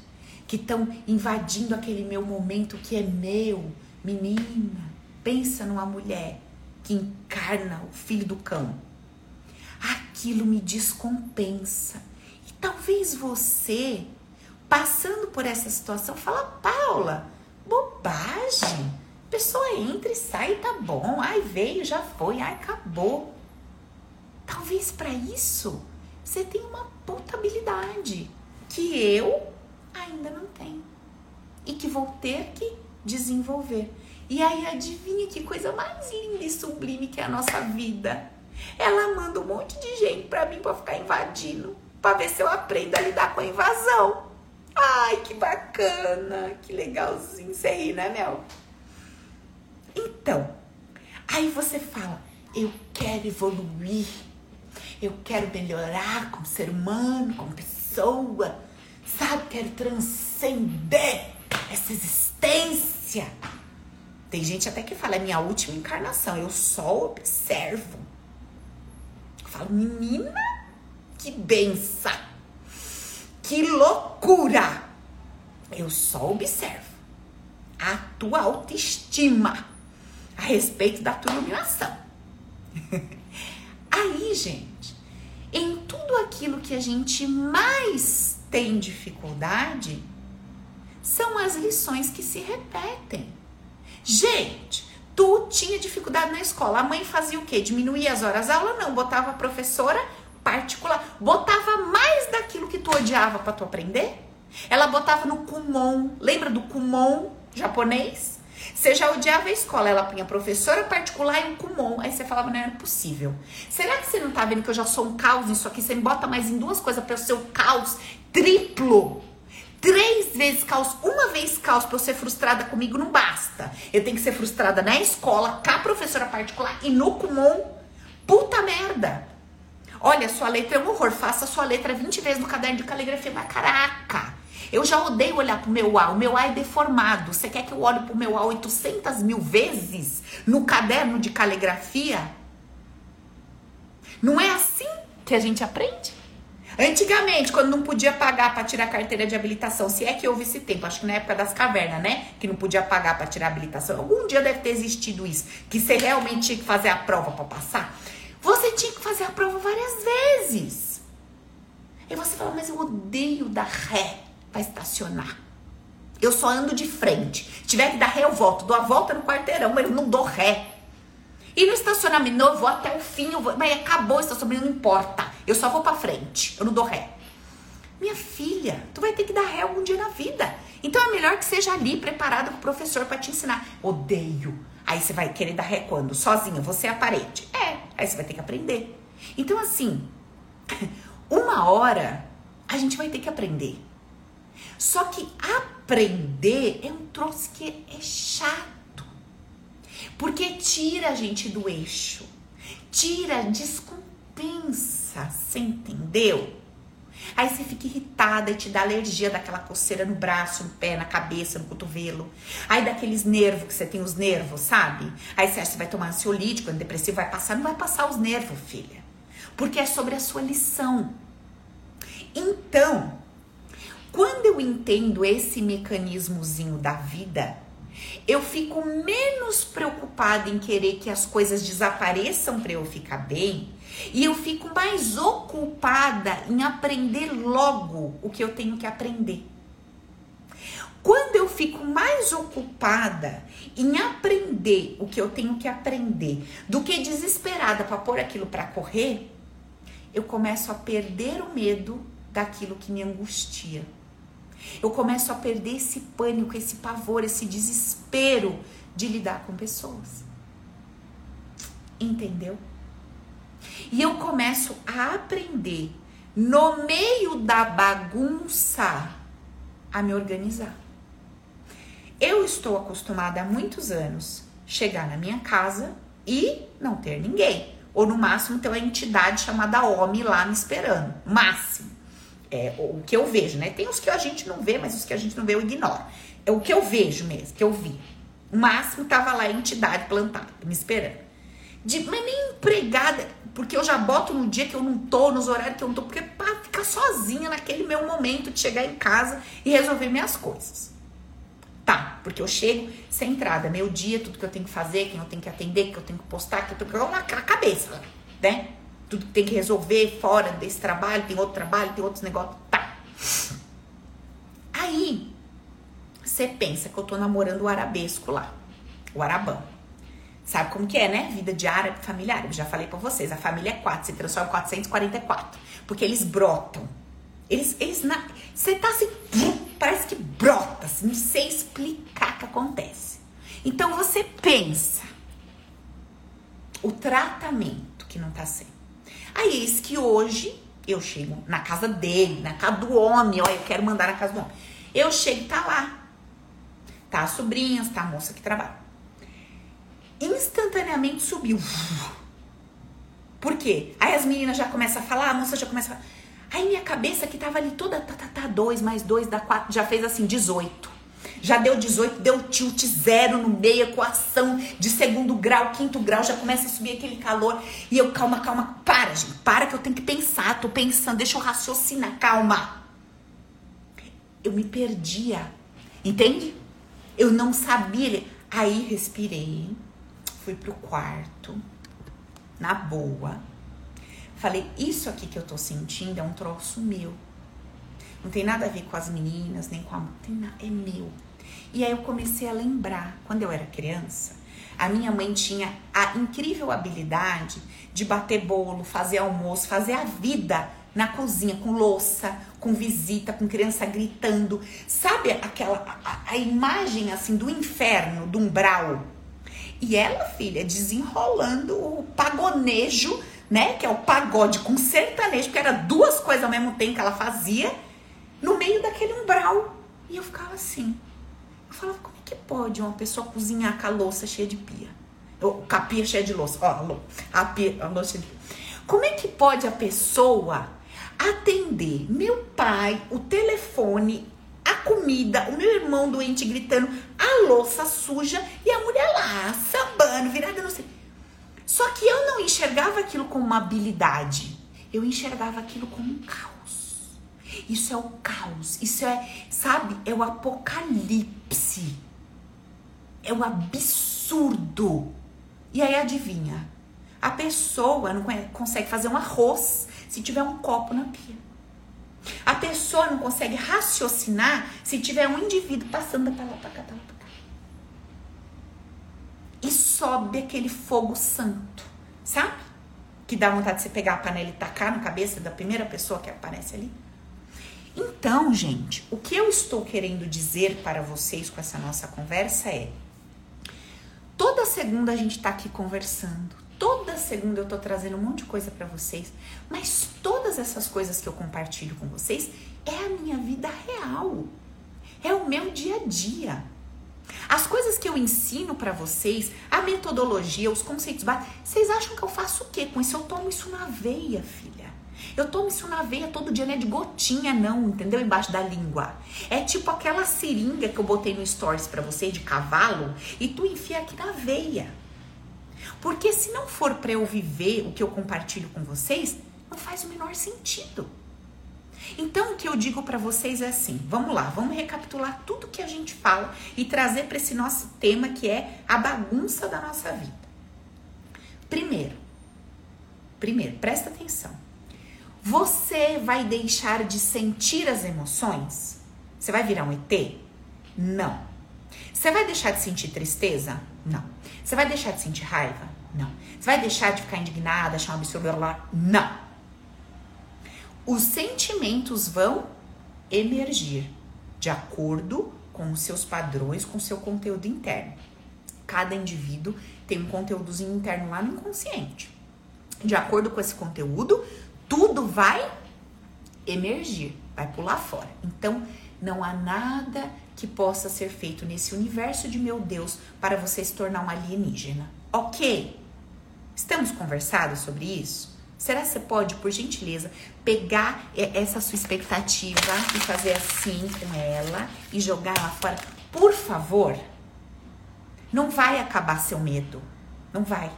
que estão invadindo aquele meu momento que é meu, menina, pensa numa mulher que encarna o filho do cão. Aquilo me descompensa. E talvez você, passando por essa situação, fala, Paula, bobagem. Pessoa entra e sai, tá bom. Ai, veio, já foi, ai, acabou. Talvez para isso você tenha uma potabilidade que eu ainda não tenho e que vou ter que desenvolver. E aí adivinha que coisa mais linda e sublime que é a nossa vida. Ela manda um monte de gente para mim para ficar invadindo, para ver se eu aprendo a lidar com a invasão. Ai, que bacana, que legalzinho você aí, né, Mel? Então, aí você fala, eu quero evoluir, eu quero melhorar como ser humano, como pessoa, sabe? Quero transcender essa existência. Tem gente até que fala, é minha última encarnação, eu só observo. Eu falo, menina, que benção, que loucura. Eu só observo a tua autoestima a respeito da tua iluminação. Aí, gente, em tudo aquilo que a gente mais tem dificuldade, são as lições que se repetem. Gente, tu tinha dificuldade na escola. A mãe fazia o quê? Diminuía as horas aula? Não, botava a professora particular, botava mais daquilo que tu odiava para tu aprender. Ela botava no Kumon. Lembra do Kumon japonês? Você já odiava a escola, ela punha professora particular e um Kumon. Aí você falava, não era possível. Será que você não tá vendo que eu já sou um caos nisso aqui? Você me bota mais em duas coisas para eu ser caos triplo. Três vezes caos, uma vez caos pra eu ser frustrada comigo não basta. Eu tenho que ser frustrada na escola, com a professora particular e no Kumon. Puta merda. Olha, sua letra é um horror. Faça sua letra 20 vezes no caderno de caligrafia. Mas caraca, eu já odeio olhar pro meu A. O meu A é deformado. Você quer que eu olhe pro meu A 800 mil vezes no caderno de caligrafia? Não é assim que a gente aprende? Antigamente, quando não podia pagar para tirar carteira de habilitação, se é que houve esse tempo, acho que na época das cavernas, né? Que não podia pagar para tirar habilitação. Algum dia deve ter existido isso, que você realmente tinha que fazer a prova para passar. Você tinha que fazer a prova várias vezes. E você fala, mas eu odeio dar ré para estacionar. Eu só ando de frente. Se tiver que dar ré, eu volto. Dou a volta no quarteirão, mas eu não dou ré. E no estacionamento, não, eu vou até o fim, eu vou, mas acabou o estacionamento, não importa. Eu só vou para frente, eu não dou ré. Minha filha, tu vai ter que dar ré algum dia na vida. Então é melhor que seja ali, preparada com o professor para te ensinar. Odeio. Aí você vai querer dar ré quando? Sozinha, você é a parede. É, aí você vai ter que aprender. Então, assim, uma hora a gente vai ter que aprender. Só que aprender é um troço que é chato. Porque tira a gente do eixo. Tira, descompensa. Você entendeu? Aí você fica irritada e te dá alergia daquela coceira no braço, no pé, na cabeça, no cotovelo. Aí daqueles nervos que você tem os nervos, sabe? Aí você acha que vai tomar ansiolítico, depressivo, vai passar. Não vai passar os nervos, filha. Porque é sobre a sua lição. Então, quando eu entendo esse mecanismozinho da vida, eu fico menos preocupada em querer que as coisas desapareçam para eu ficar bem e eu fico mais ocupada em aprender logo o que eu tenho que aprender. Quando eu fico mais ocupada em aprender o que eu tenho que aprender do que desesperada para pôr aquilo para correr, eu começo a perder o medo daquilo que me angustia. Eu começo a perder esse pânico, esse pavor, esse desespero de lidar com pessoas. Entendeu? E eu começo a aprender no meio da bagunça a me organizar. Eu estou acostumada há muitos anos chegar na minha casa e não ter ninguém, ou no máximo ter uma entidade chamada homem lá me esperando, máximo. É o que eu vejo, né? Tem os que a gente não vê, mas os que a gente não vê eu ignoro. É o que eu vejo mesmo, que eu vi. O máximo tava lá a entidade plantada, me esperando. De, mas nem empregada, porque eu já boto no dia que eu não tô, nos horários que eu não tô, porque pra ficar sozinha naquele meu momento de chegar em casa e resolver minhas coisas. Tá, porque eu chego sem entrada, meu dia, tudo que eu tenho que fazer, quem eu tenho que atender, que eu tenho que postar, que eu tenho que. na cabeça, né? Tudo que tem que resolver fora desse trabalho, tem outro trabalho, tem outros negócios. Tá. Aí, você pensa que eu tô namorando o arabesco lá, o arabão. Sabe como que é, né? Vida de árabe familiar. Eu já falei pra vocês, a família é 4, se transforma em 444. Porque eles brotam. Eles, eles, na, você tá assim, parece que brota, assim, não sei explicar o que acontece. Então você pensa, o tratamento que não tá sendo. Aí eis que hoje eu chego na casa dele, na casa do homem, olha, eu quero mandar na casa do homem. Eu chego e tá lá. Tá as sobrinhas, tá a moça que trabalha. Instantaneamente subiu. Por quê? Aí as meninas já começam a falar, a moça já começa a falar. Aí minha cabeça que tava ali toda, tá, tá, tá, 2 mais 2 dá 4, já fez assim, 18. Já deu 18, deu tilt zero no meio, equação de segundo grau, quinto grau, já começa a subir aquele calor. E eu, calma, calma, para, gente, para que eu tenho que pensar, tô pensando, deixa eu raciocinar, calma. Eu me perdia, entende? Eu não sabia. Aí respirei, fui pro quarto, na boa. Falei, isso aqui que eu tô sentindo é um troço meu. Não tem nada a ver com as meninas, nem com a. Tem é meu. E aí eu comecei a lembrar, quando eu era criança, a minha mãe tinha a incrível habilidade de bater bolo, fazer almoço, fazer a vida na cozinha, com louça, com visita, com criança gritando. Sabe aquela a, a imagem assim do inferno, do umbral? E ela, filha, desenrolando o pagonejo, né? Que é o pagode com sertanejo, porque era duas coisas ao mesmo tempo que ela fazia, no meio daquele umbral. E eu ficava assim. Eu falava, como é que pode uma pessoa cozinhar com a louça cheia de pia? Com a pia cheia de louça. Ó, a pia, a louça de pia. Como é que pode a pessoa atender meu pai, o telefone, a comida, o meu irmão doente gritando, a louça suja e a mulher lá, sambando, virada no sei. Só que eu não enxergava aquilo como uma habilidade. Eu enxergava aquilo como um caos. Isso é o caos. Isso é, sabe, é o apocalipse. É o absurdo. E aí adivinha? A pessoa não consegue fazer um arroz se tiver um copo na pia. A pessoa não consegue raciocinar se tiver um indivíduo passando pra lá, pra cá, pra lá, pra cá. E sobe aquele fogo santo, sabe? Que dá vontade de você pegar a panela e tacar na cabeça da primeira pessoa que aparece ali. Então, gente, o que eu estou querendo dizer para vocês com essa nossa conversa é: toda segunda a gente tá aqui conversando, Toda segunda eu tô trazendo um monte de coisa para vocês, mas todas essas coisas que eu compartilho com vocês é a minha vida real. É o meu dia a dia. As coisas que eu ensino para vocês, a metodologia, os conceitos básicos, vocês acham que eu faço o quê com isso? Eu tomo isso na veia, filha. Eu tomo isso na veia todo dia, não é de gotinha não, entendeu? Embaixo da língua. É tipo aquela seringa que eu botei no stories para você de cavalo e tu enfia aqui na veia. Porque se não for para eu viver o que eu compartilho com vocês, não faz o menor sentido. Então, o que eu digo para vocês é assim: vamos lá, vamos recapitular tudo que a gente fala e trazer para esse nosso tema que é a bagunça da nossa vida. Primeiro, primeiro, presta atenção. Você vai deixar de sentir as emoções? Você vai virar um ET? Não. Você vai deixar de sentir tristeza? Não. Você vai deixar de sentir raiva? Não. Você vai deixar de ficar indignada, achar um absurdo lá? Não. Os sentimentos vão emergir de acordo com os seus padrões, com o seu conteúdo interno. Cada indivíduo tem um conteúdozinho interno lá no inconsciente. De acordo com esse conteúdo, tudo vai emergir, vai pular fora. Então, não há nada que possa ser feito nesse universo de meu Deus para você se tornar um alienígena. Ok? Estamos conversados sobre isso? Será que você pode, por gentileza, pegar essa sua expectativa e fazer assim com ela e jogar lá fora? Por favor. Não vai acabar seu medo. Não vai.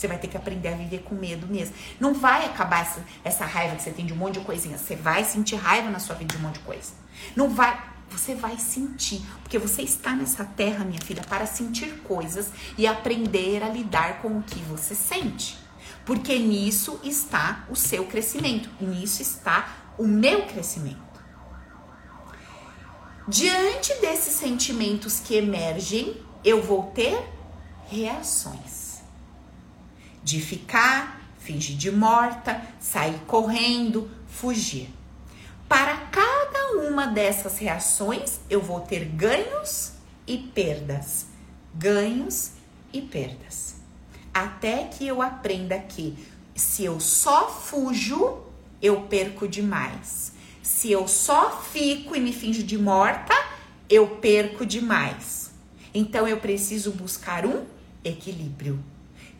Você vai ter que aprender a viver com medo mesmo. Não vai acabar essa, essa raiva que você tem de um monte de coisinha. Você vai sentir raiva na sua vida de um monte de coisa. Não vai. Você vai sentir. Porque você está nessa terra, minha filha, para sentir coisas e aprender a lidar com o que você sente. Porque nisso está o seu crescimento. Nisso está o meu crescimento. Diante desses sentimentos que emergem, eu vou ter reações de ficar, fingir de morta, sair correndo, fugir. Para cada uma dessas reações, eu vou ter ganhos e perdas. Ganhos e perdas. Até que eu aprenda que se eu só fujo, eu perco demais. Se eu só fico e me finjo de morta, eu perco demais. Então eu preciso buscar um equilíbrio.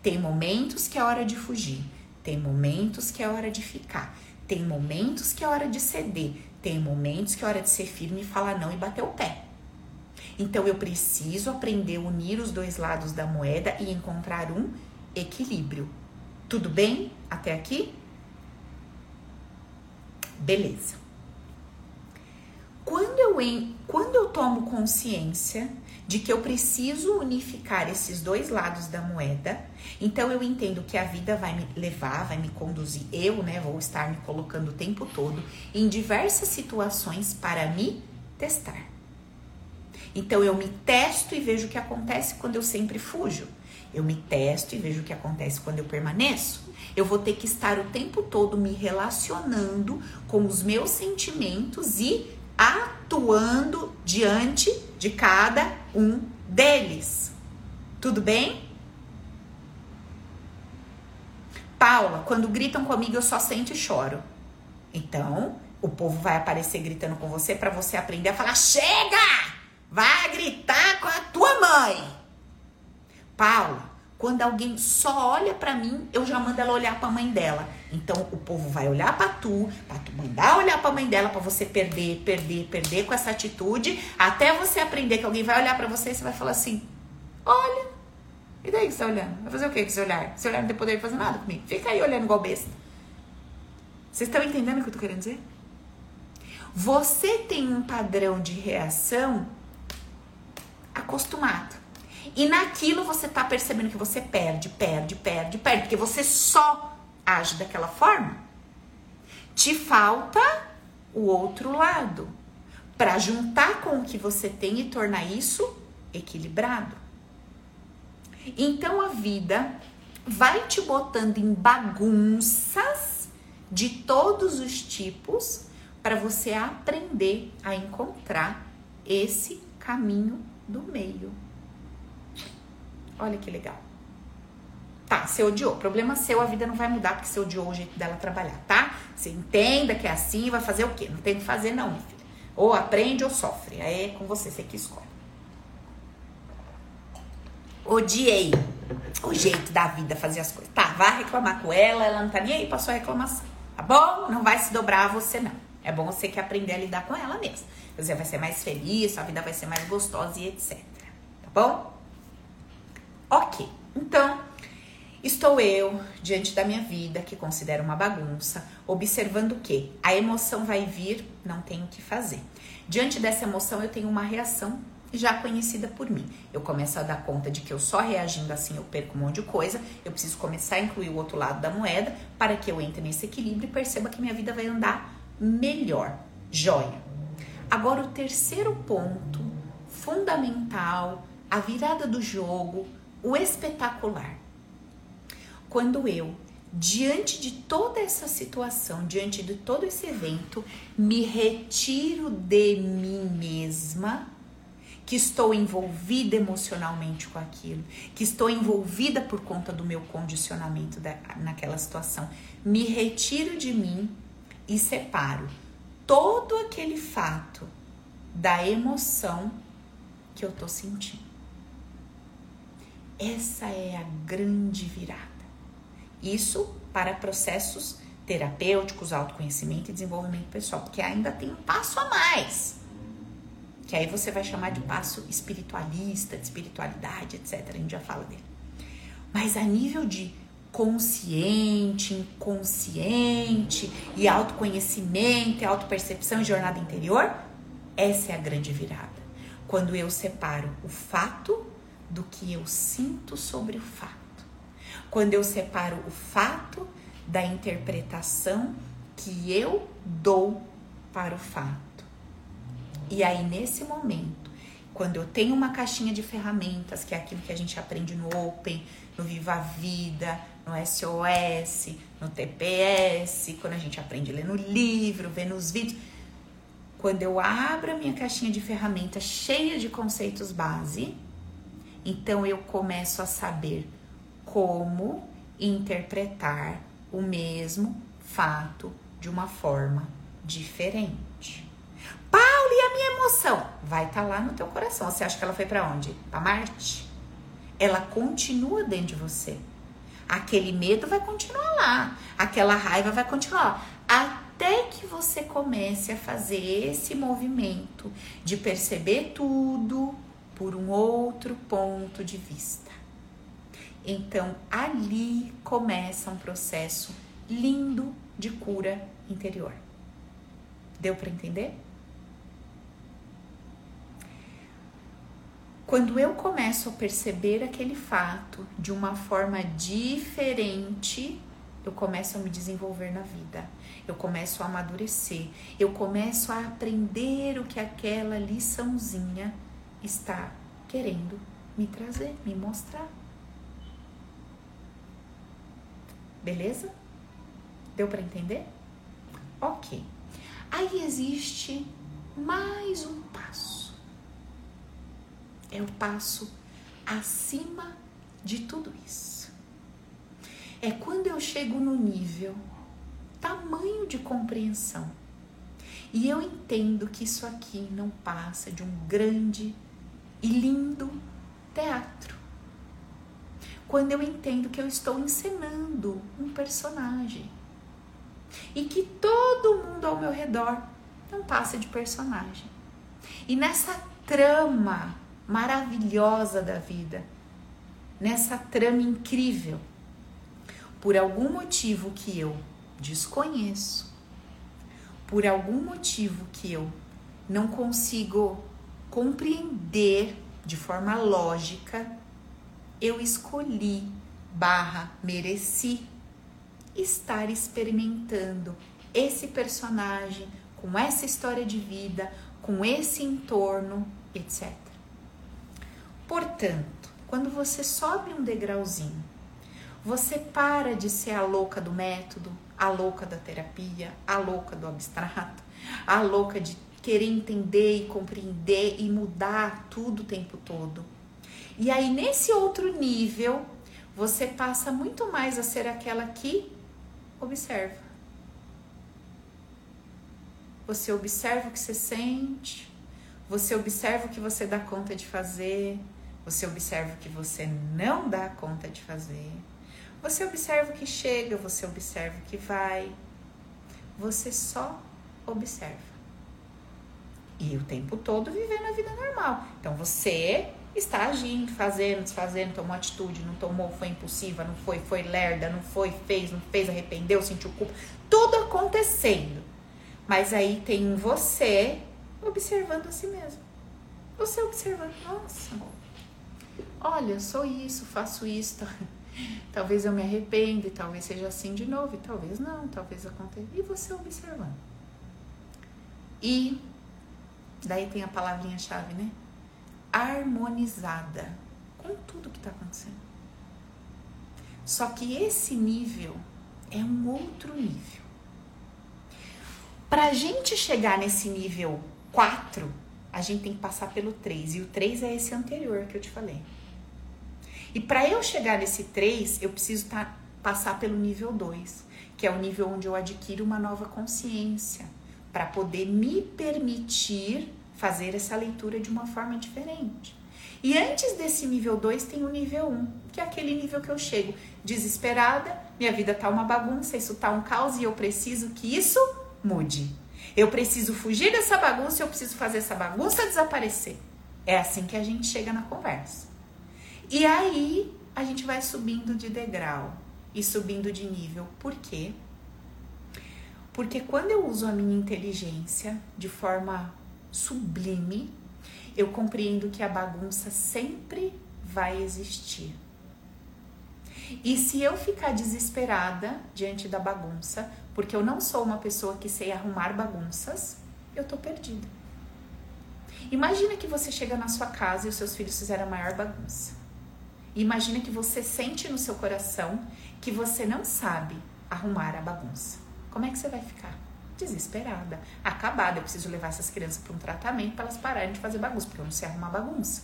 Tem momentos que é hora de fugir, tem momentos que é hora de ficar, tem momentos que é hora de ceder, tem momentos que é hora de ser firme e falar não e bater o pé. Então eu preciso aprender a unir os dois lados da moeda e encontrar um equilíbrio. Tudo bem até aqui? Beleza. Quando eu, quando eu tomo consciência de que eu preciso unificar esses dois lados da moeda. Então eu entendo que a vida vai me levar, vai me conduzir, eu, né, vou estar me colocando o tempo todo em diversas situações para me testar. Então eu me testo e vejo o que acontece quando eu sempre fujo. Eu me testo e vejo o que acontece quando eu permaneço. Eu vou ter que estar o tempo todo me relacionando com os meus sentimentos e atuando diante de cada um deles. Tudo bem? Paula, quando gritam comigo eu só sento e choro. Então, o povo vai aparecer gritando com você para você aprender a falar: "Chega! Vai gritar com a tua mãe". Paula, quando alguém só olha para mim, eu já mando ela olhar para a mãe dela. Então o povo vai olhar para tu, para tu mandar olhar para a mãe dela para você perder, perder, perder com essa atitude, até você aprender que alguém vai olhar para você e você vai falar assim: "Olha, e daí que você tá olhando? Vai fazer o que com esse olhar? Esse olhar não tem poder de fazer nada comigo. Fica aí olhando igual besta. Vocês estão entendendo o que eu tô querendo dizer? Você tem um padrão de reação acostumado. E naquilo você tá percebendo que você perde, perde, perde, perde, porque você só age daquela forma. Te falta o outro lado para juntar com o que você tem e tornar isso equilibrado. Então a vida vai te botando em bagunças de todos os tipos para você aprender a encontrar esse caminho do meio. Olha que legal. Tá, você odiou. Problema seu, a vida não vai mudar porque você odiou o jeito dela trabalhar, tá? Você entenda que é assim, vai fazer o quê? Não tem que fazer, não, minha filha. Ou aprende ou sofre. Aí é com você, você que escolhe. Odiei o jeito da vida fazer as coisas. Tá, vá reclamar com ela, ela não tá nem aí pra sua reclamação. Tá bom? Não vai se dobrar a você, não. É bom você que aprender a lidar com ela mesmo. Você vai ser mais feliz, sua vida vai ser mais gostosa e etc. Tá bom? Ok, então estou eu diante da minha vida, que considero uma bagunça, observando que a emoção vai vir, não tenho o que fazer. Diante dessa emoção, eu tenho uma reação já conhecida por mim. Eu começo a dar conta de que eu só reagindo assim eu perco um monte de coisa. Eu preciso começar a incluir o outro lado da moeda para que eu entre nesse equilíbrio e perceba que minha vida vai andar melhor. Joia. Agora, o terceiro ponto fundamental, a virada do jogo, o espetacular. Quando eu, diante de toda essa situação, diante de todo esse evento, me retiro de mim mesma, que estou envolvida emocionalmente com aquilo, que estou envolvida por conta do meu condicionamento da, naquela situação, me retiro de mim e separo todo aquele fato da emoção que eu tô sentindo. Essa é a grande virada. Isso para processos terapêuticos, autoconhecimento e desenvolvimento pessoal, porque ainda tem um passo a mais. Que aí você vai chamar de passo espiritualista, de espiritualidade, etc. A gente já fala dele. Mas a nível de consciente, inconsciente e autoconhecimento, e autopercepção e jornada interior, essa é a grande virada. Quando eu separo o fato do que eu sinto sobre o fato. Quando eu separo o fato da interpretação que eu dou para o fato. E aí, nesse momento, quando eu tenho uma caixinha de ferramentas, que é aquilo que a gente aprende no Open, no Viva a Vida, no SOS, no TPS, quando a gente aprende no livro, ver nos vídeos. Quando eu abro a minha caixinha de ferramentas cheia de conceitos base, então eu começo a saber como interpretar o mesmo fato de uma forma diferente. Paulo, e a minha emoção? Vai estar tá lá no teu coração. Você acha que ela foi para onde? Para Marte? Ela continua dentro de você. Aquele medo vai continuar lá, aquela raiva vai continuar lá, até que você comece a fazer esse movimento de perceber tudo por um outro ponto de vista. Então, ali começa um processo lindo de cura interior. Deu para entender? Quando eu começo a perceber aquele fato de uma forma diferente, eu começo a me desenvolver na vida, eu começo a amadurecer, eu começo a aprender o que aquela liçãozinha está querendo me trazer, me mostrar. Beleza? Deu para entender? Ok. Aí existe mais um passo. É o passo acima de tudo isso. É quando eu chego no nível tamanho de compreensão e eu entendo que isso aqui não passa de um grande e lindo teatro quando eu entendo que eu estou encenando um personagem e que todo mundo ao meu redor não passa de personagem. E nessa trama maravilhosa da vida, nessa trama incrível, por algum motivo que eu desconheço, por algum motivo que eu não consigo compreender de forma lógica, eu escolhi barra mereci estar experimentando esse personagem com essa história de vida, com esse entorno, etc. Portanto, quando você sobe um degrauzinho, você para de ser a louca do método, a louca da terapia, a louca do abstrato, a louca de querer entender e compreender e mudar tudo o tempo todo e aí, nesse outro nível, você passa muito mais a ser aquela que observa. Você observa o que você sente, você observa o que você dá conta de fazer, você observa o que você não dá conta de fazer, você observa o que chega, você observa o que vai, você só observa. E o tempo todo vivendo a vida normal. Então você está agindo, fazendo, desfazendo, tomou atitude, não tomou, foi impulsiva, não foi, foi lerda, não foi, fez, não fez, arrependeu, sentiu culpa, tudo acontecendo. Mas aí tem você observando a si mesmo. Você observando, nossa, olha, sou isso, faço isso, talvez eu me arrependa, talvez seja assim de novo, e talvez não, talvez aconteça. E você observando. E daí tem a palavrinha-chave, né? harmonizada com tudo que está acontecendo. Só que esse nível é um outro nível. Para a gente chegar nesse nível 4, a gente tem que passar pelo 3. E o 3 é esse anterior que eu te falei. E para eu chegar nesse 3, eu preciso tá, passar pelo nível 2, que é o nível onde eu adquiro uma nova consciência, para poder me permitir fazer essa leitura de uma forma diferente. E antes desse nível 2 tem o nível 1, um, que é aquele nível que eu chego desesperada, minha vida tá uma bagunça, isso tá um caos e eu preciso que isso mude. Eu preciso fugir dessa bagunça, eu preciso fazer essa bagunça desaparecer. É assim que a gente chega na conversa. E aí a gente vai subindo de degrau e subindo de nível. Por quê? Porque quando eu uso a minha inteligência de forma sublime, eu compreendo que a bagunça sempre vai existir. E se eu ficar desesperada diante da bagunça, porque eu não sou uma pessoa que sei arrumar bagunças, eu tô perdida. Imagina que você chega na sua casa e os seus filhos fizeram a maior bagunça. Imagina que você sente no seu coração que você não sabe arrumar a bagunça. Como é que você vai ficar? Desesperada, acabada. Eu preciso levar essas crianças para um tratamento para elas pararem de fazer bagunça, porque eu não sei arrumar bagunça.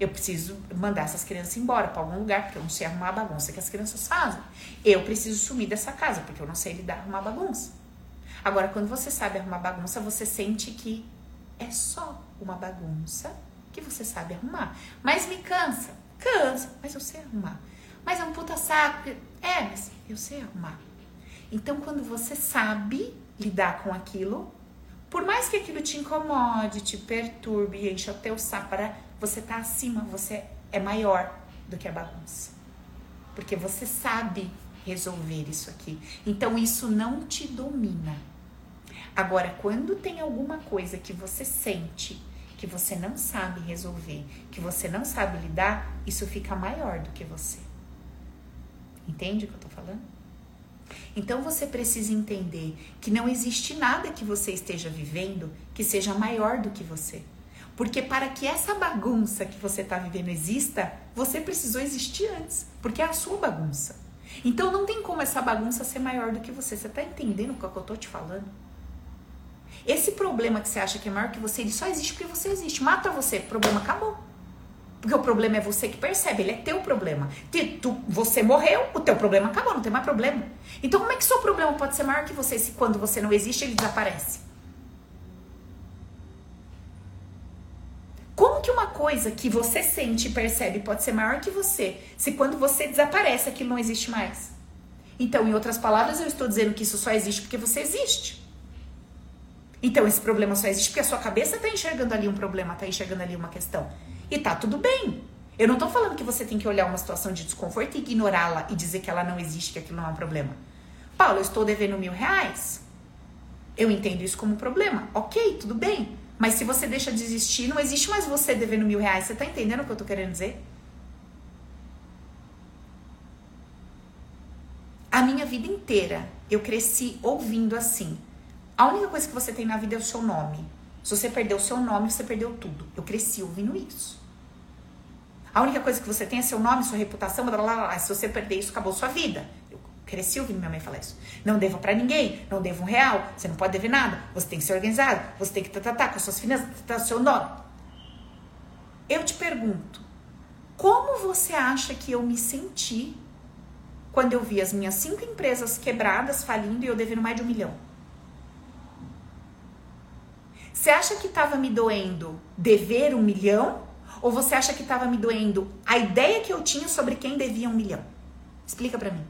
Eu preciso mandar essas crianças embora para algum lugar, porque eu não sei arrumar a bagunça que as crianças fazem. Eu preciso sumir dessa casa, porque eu não sei lidar arrumar bagunça. Agora, quando você sabe arrumar bagunça, você sente que é só uma bagunça que você sabe arrumar. Mas me cansa. Cansa, mas eu sei arrumar. Mas é um puta saco. É, mas eu sei arrumar. Então, quando você sabe lidar com aquilo, por mais que aquilo te incomode, te perturbe, enche o teu você tá acima, você é maior do que a bagunça. Porque você sabe resolver isso aqui. Então, isso não te domina. Agora, quando tem alguma coisa que você sente que você não sabe resolver, que você não sabe lidar, isso fica maior do que você. Entende o que eu tô falando? Então você precisa entender que não existe nada que você esteja vivendo que seja maior do que você. Porque para que essa bagunça que você está vivendo exista, você precisou existir antes, porque é a sua bagunça. Então não tem como essa bagunça ser maior do que você. Você está entendendo o que eu tô te falando? Esse problema que você acha que é maior que você, ele só existe porque você existe. Mata você, problema acabou. Porque o problema é você que percebe, ele é teu problema. Tu, você morreu, o teu problema acabou, não tem mais problema. Então como é que seu problema pode ser maior que você se quando você não existe ele desaparece? Como que uma coisa que você sente e percebe pode ser maior que você se quando você desaparece aquilo não existe mais? Então, em outras palavras, eu estou dizendo que isso só existe porque você existe. Então esse problema só existe porque a sua cabeça está enxergando ali um problema, está enxergando ali uma questão. E tá tudo bem. Eu não estou falando que você tem que olhar uma situação de desconforto e ignorá-la e dizer que ela não existe, que aquilo não é um problema. Paulo, eu estou devendo mil reais. Eu entendo isso como um problema. Ok, tudo bem. Mas se você deixa de existir, não existe mais você devendo mil reais. Você está entendendo o que eu estou querendo dizer? A minha vida inteira eu cresci ouvindo assim. A única coisa que você tem na vida é o seu nome. Se você perdeu o seu nome, você perdeu tudo. Eu cresci ouvindo isso. A única coisa que você tem é seu nome, sua reputação, blá, blá, blá. Se você perder isso, acabou sua vida. Eu cresci ouvindo minha mãe falar isso. Não deva para ninguém, não deva um real, você não pode dever nada, você tem que ser organizado, você tem que tratar com as suas finanças, tratar seu nome. Eu te pergunto, como você acha que eu me senti quando eu vi as minhas cinco empresas quebradas, falindo e eu devendo mais de um milhão? Você acha que estava me doendo dever um milhão? Ou você acha que estava me doendo a ideia que eu tinha sobre quem devia um milhão? Explica para mim.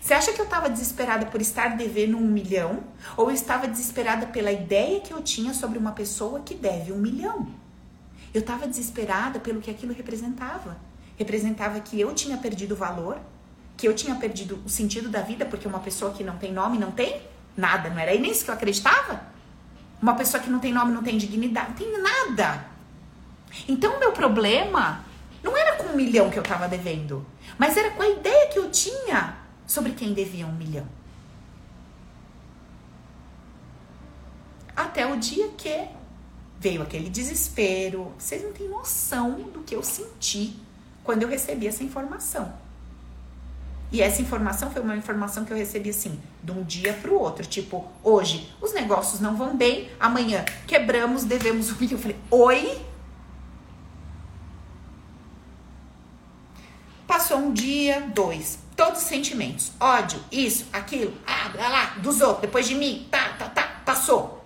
Você acha que eu estava desesperada por estar devendo um milhão? Ou eu estava desesperada pela ideia que eu tinha sobre uma pessoa que deve um milhão? Eu estava desesperada pelo que aquilo representava. Representava que eu tinha perdido o valor, que eu tinha perdido o sentido da vida, porque uma pessoa que não tem nome não tem nada, não era nem isso que eu acreditava? Uma pessoa que não tem nome, não tem dignidade, não tem nada. Então, o meu problema não era com um milhão que eu estava devendo, mas era com a ideia que eu tinha sobre quem devia um milhão. Até o dia que veio aquele desespero. Vocês não têm noção do que eu senti quando eu recebi essa informação. E essa informação foi uma informação que eu recebi assim, de um dia para o outro. Tipo, hoje os negócios não vão bem, amanhã quebramos, devemos o milhão. Eu falei, oi? Passou um dia, dois. Todos os sentimentos. Ódio, isso, aquilo, ah, lá, lá, dos outros, depois de mim, tá, tá, tá, passou.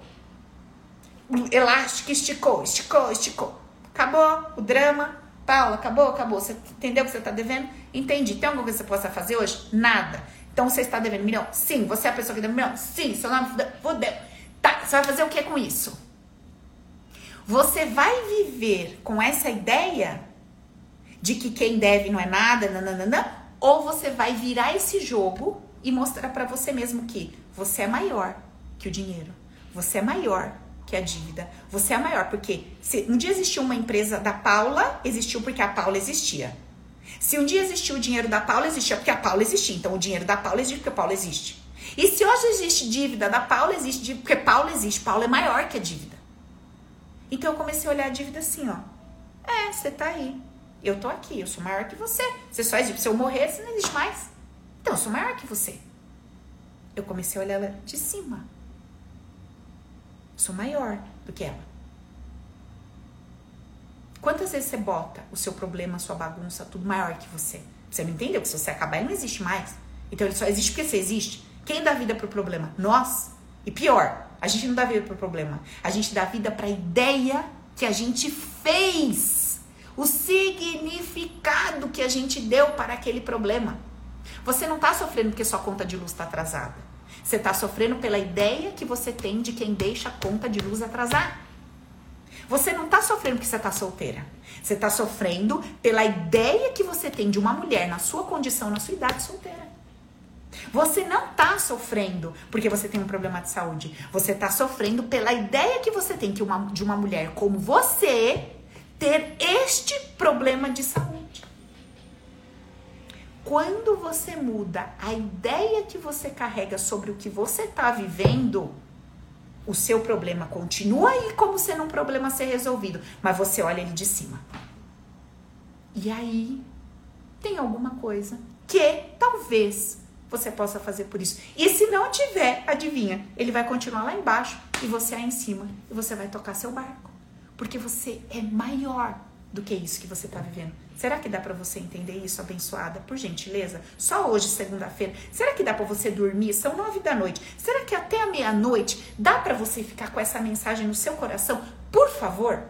Elástico esticou, esticou, esticou. Acabou o drama. Paula, acabou, acabou. Você entendeu o que você está devendo? Entendi. Tem alguma coisa que você possa fazer hoje? Nada. Então você está devendo milhão? Sim. Você é a pessoa que deve milhão? Sim. Seu nome fudeu. Tá. Você vai fazer o que com isso? Você vai viver com essa ideia de que quem deve não é nada, nananana, ou você vai virar esse jogo e mostrar para você mesmo que você é maior que o dinheiro. Você é maior que a dívida. Você é maior, porque se um dia existiu uma empresa da Paula, existiu porque a Paula existia. Se um dia existiu o dinheiro da Paula, existia porque a Paula existia. Então o dinheiro da Paula existe porque a Paula existe. E se hoje existe dívida da Paula, existe porque Paula existe. Paula é maior que a dívida. Então eu comecei a olhar a dívida assim, ó. É, você tá aí. Eu tô aqui, eu sou maior que você. Você só existe. Se eu morrer, você não existe mais. Então eu sou maior que você. Eu comecei a olhar ela de cima. Sou maior do que ela. Quantas vezes você bota o seu problema, a sua bagunça, tudo maior que você? Você não entendeu que se você acabar, ele não existe mais. Então ele só existe porque você existe. Quem dá vida pro problema? Nós. E pior, a gente não dá vida pro problema. A gente dá vida pra ideia que a gente fez. O significado que a gente deu para aquele problema. Você não tá sofrendo porque sua conta de luz está atrasada. Você está sofrendo pela ideia que você tem de quem deixa a conta de luz atrasar. Você não está sofrendo porque você está solteira. Você está sofrendo pela ideia que você tem de uma mulher na sua condição, na sua idade solteira. Você não está sofrendo porque você tem um problema de saúde. Você está sofrendo pela ideia que você tem que uma, de uma mulher como você ter este problema de saúde. Quando você muda a ideia que você carrega sobre o que você está vivendo, o seu problema continua aí como sendo um problema a ser resolvido, mas você olha ele de cima. E aí tem alguma coisa que talvez você possa fazer por isso. E se não tiver, adivinha, ele vai continuar lá embaixo e você aí em cima e você vai tocar seu barco, porque você é maior do que isso que você está vivendo. Será que dá para você entender isso, abençoada? Por gentileza, só hoje, segunda-feira. Será que dá para você dormir? São nove da noite. Será que até a meia-noite dá para você ficar com essa mensagem no seu coração? Por favor.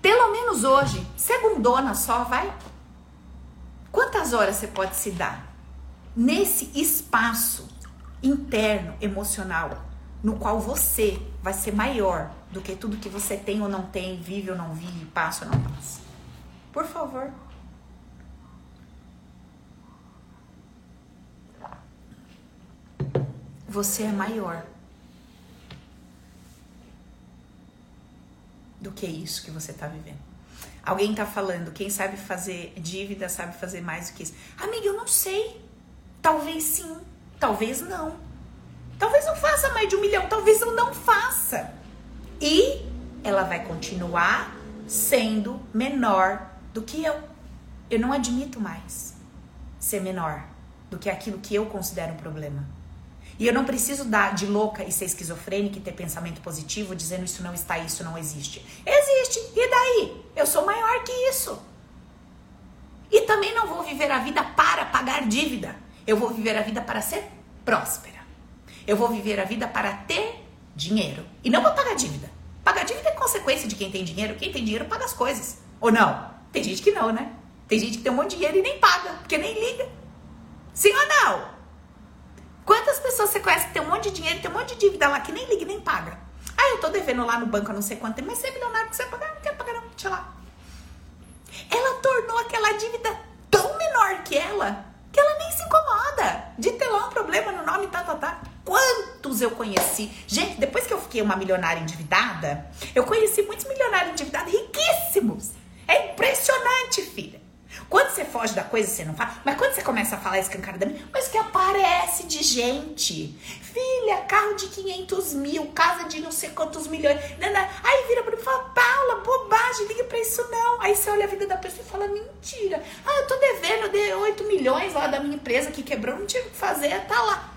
Pelo menos hoje, segundona só, vai. Quantas horas você pode se dar nesse espaço interno, emocional, no qual você vai ser maior do que tudo que você tem ou não tem, vive ou não vive, passa ou não passa. Por favor. Você é maior do que isso que você está vivendo. Alguém está falando, quem sabe fazer dívida sabe fazer mais do que isso. Amiga, eu não sei. Talvez sim, talvez não. Talvez eu faça mais de um milhão, talvez eu não faça. E ela vai continuar sendo menor do que eu. Eu não admito mais ser menor do que aquilo que eu considero um problema. E eu não preciso dar de louca e ser esquizofrênica e ter pensamento positivo dizendo isso não está, isso não existe. Existe. E daí? Eu sou maior que isso. E também não vou viver a vida para pagar dívida. Eu vou viver a vida para ser próspera. Eu vou viver a vida para ter dinheiro e não para pagar dívida. Pagar dívida é consequência de quem tem dinheiro. Quem tem dinheiro paga as coisas. Ou não? Tem gente que não, né? Tem gente que tem um monte de dinheiro e nem paga, porque nem liga. Sim ou não? Quantas pessoas você conhece que tem um monte de dinheiro, tem um monte de dívida lá que nem liga nem paga? Ah, eu tô devendo lá no banco, eu não sei quanto tempo, mas você é milionário que você pagar, não quero pagar não, deixa lá. Ela tornou aquela dívida tão menor que ela, que ela nem se incomoda de ter lá um problema no nome, tá, tá, tá. Quantos eu conheci? Gente, depois que eu fiquei uma milionária endividada, eu conheci muitos milionários endividados riquíssimos. É impressionante, filha. Quando você foge da coisa, você não fala. Mas quando você começa a falar escancaradamente, mas que aparece de gente. Filha, carro de 500 mil, casa de não sei quantos milhões. Aí vira pra mim e fala, Paula, bobagem, liga pra isso não. Aí você olha a vida da pessoa e fala, mentira. Ah, eu tô devendo de 8 milhões lá da minha empresa que quebrou, não tinha o que fazer, tá lá.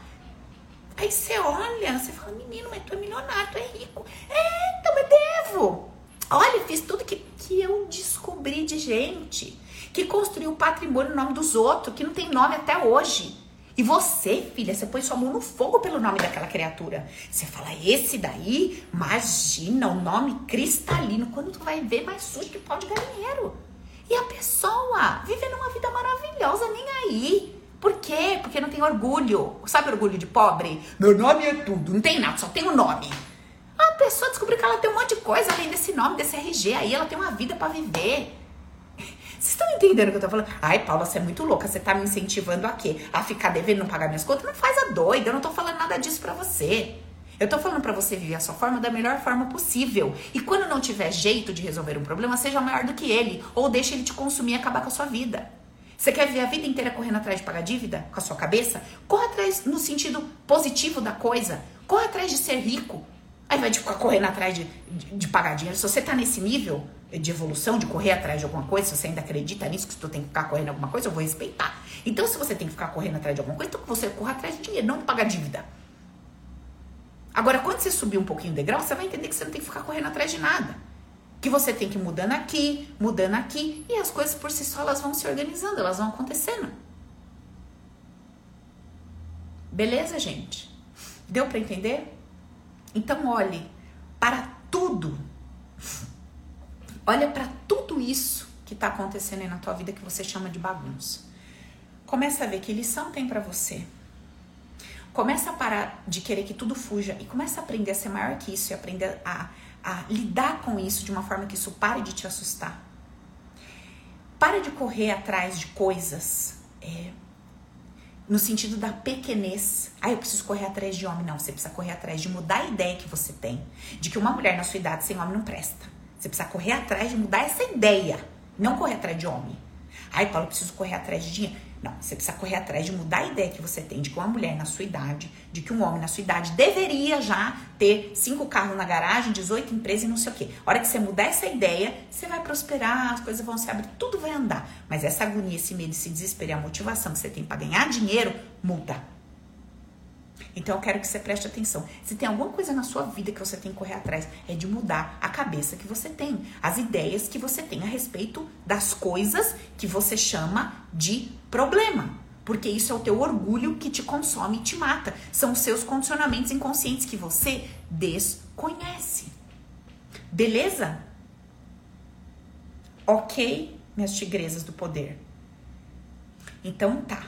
Aí você olha, você fala, menino, mas tu é milionário, tu é rico. É, então eu devo. Olha, fiz tudo que, que eu descobri de gente que construiu patrimônio no nome dos outros, que não tem nome até hoje. E você, filha, você põe sua mão no fogo pelo nome daquela criatura. Você fala, esse daí, imagina, o um nome cristalino. Quando tu vai ver, mais sujo que pau de galinheiro. E a pessoa vivendo uma vida maravilhosa, nem aí. Por quê? Porque não tem orgulho. Sabe orgulho de pobre? Meu nome é tudo. Não tem nada, só tem o um nome. A pessoa descobriu que ela tem um monte de coisa além desse nome, desse RG. Aí ela tem uma vida para viver. Vocês estão entendendo o que eu tô falando? Ai, Paula, você é muito louca. Você tá me incentivando a quê? A ficar devendo não pagar minhas contas? Não faz a doida. Eu não tô falando nada disso pra você. Eu tô falando para você viver a sua forma da melhor forma possível. E quando não tiver jeito de resolver um problema, seja maior do que ele. Ou deixe ele te consumir e acabar com a sua vida. Você quer viver a vida inteira correndo atrás de pagar dívida com a sua cabeça? Corra atrás no sentido positivo da coisa. Corra atrás de ser rico. Aí vai ficar correndo atrás de, de, de, pagar dinheiro. Se você tá nesse nível de evolução, de correr atrás de alguma coisa, se você ainda acredita nisso, que tu tem que ficar correndo alguma coisa, eu vou respeitar. Então, se você tem que ficar correndo atrás de alguma coisa, então você corra atrás de dinheiro, não de pagar dívida. Agora, quando você subir um pouquinho o degrau, você vai entender que você não tem que ficar correndo atrás de nada. Que você tem que ir mudando aqui, mudando aqui, e as coisas por si só elas vão se organizando, elas vão acontecendo. Beleza, gente? Deu para entender? Então olhe para tudo. Olha para tudo isso que está acontecendo aí na tua vida que você chama de bagunça. Começa a ver que lição tem para você. Começa a parar de querer que tudo fuja e começa a aprender a ser maior que isso e aprender a, a lidar com isso de uma forma que isso pare de te assustar. Para de correr atrás de coisas é, no sentido da pequenez. Ah, eu preciso correr atrás de homem. Não, você precisa correr atrás de mudar a ideia que você tem de que uma mulher na sua idade sem homem não presta. Você precisa correr atrás de mudar essa ideia, não correr atrás de homem. Ai, Paulo, eu preciso correr atrás de dinheiro. Não, você precisa correr atrás de mudar a ideia que você tem de que uma mulher na sua idade, de que um homem na sua idade deveria já ter cinco carros na garagem, 18 empresas e não sei o quê. A hora que você mudar essa ideia, você vai prosperar, as coisas vão se abrir, tudo vai andar. Mas essa agonia, esse medo, esse desespero e a motivação que você tem para ganhar dinheiro, muda. Então eu quero que você preste atenção. Se tem alguma coisa na sua vida que você tem que correr atrás, é de mudar a cabeça que você tem, as ideias que você tem a respeito das coisas que você chama de problema. Porque isso é o teu orgulho que te consome e te mata. São os seus condicionamentos inconscientes que você desconhece. Beleza? Ok, minhas tigresas do poder. Então tá,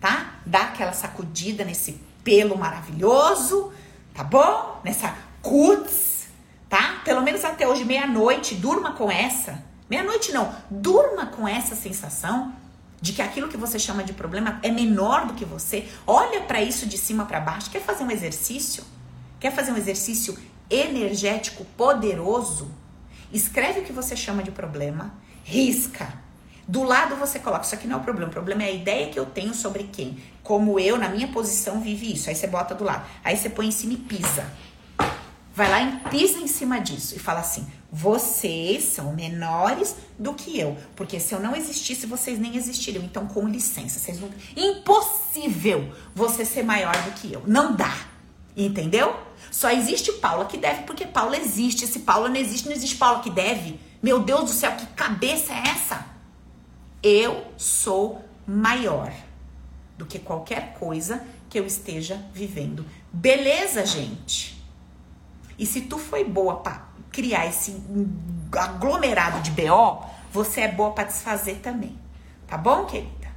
tá? Dá aquela sacudida nesse pelo maravilhoso, tá bom? Nessa cuts, tá? Pelo menos até hoje, meia-noite, durma com essa. Meia-noite não, durma com essa sensação de que aquilo que você chama de problema é menor do que você. Olha para isso de cima para baixo. Quer fazer um exercício? Quer fazer um exercício energético poderoso? Escreve o que você chama de problema, risca do lado você coloca, isso aqui não é o problema, o problema é a ideia que eu tenho sobre quem, como eu, na minha posição, vive isso. Aí você bota do lado. Aí você põe em cima e pisa. Vai lá e pisa em cima disso e fala assim: vocês são menores do que eu, porque se eu não existisse, vocês nem existiriam. Então, com licença, vocês não. Impossível você ser maior do que eu. Não dá. Entendeu? Só existe Paula que deve, porque Paula existe. Se Paula não existe, não existe Paula que deve. Meu Deus do céu, que cabeça é essa? Eu sou maior do que qualquer coisa que eu esteja vivendo. Beleza, gente? E se tu foi boa para criar esse aglomerado de BO, você é boa para desfazer também. Tá bom, querida?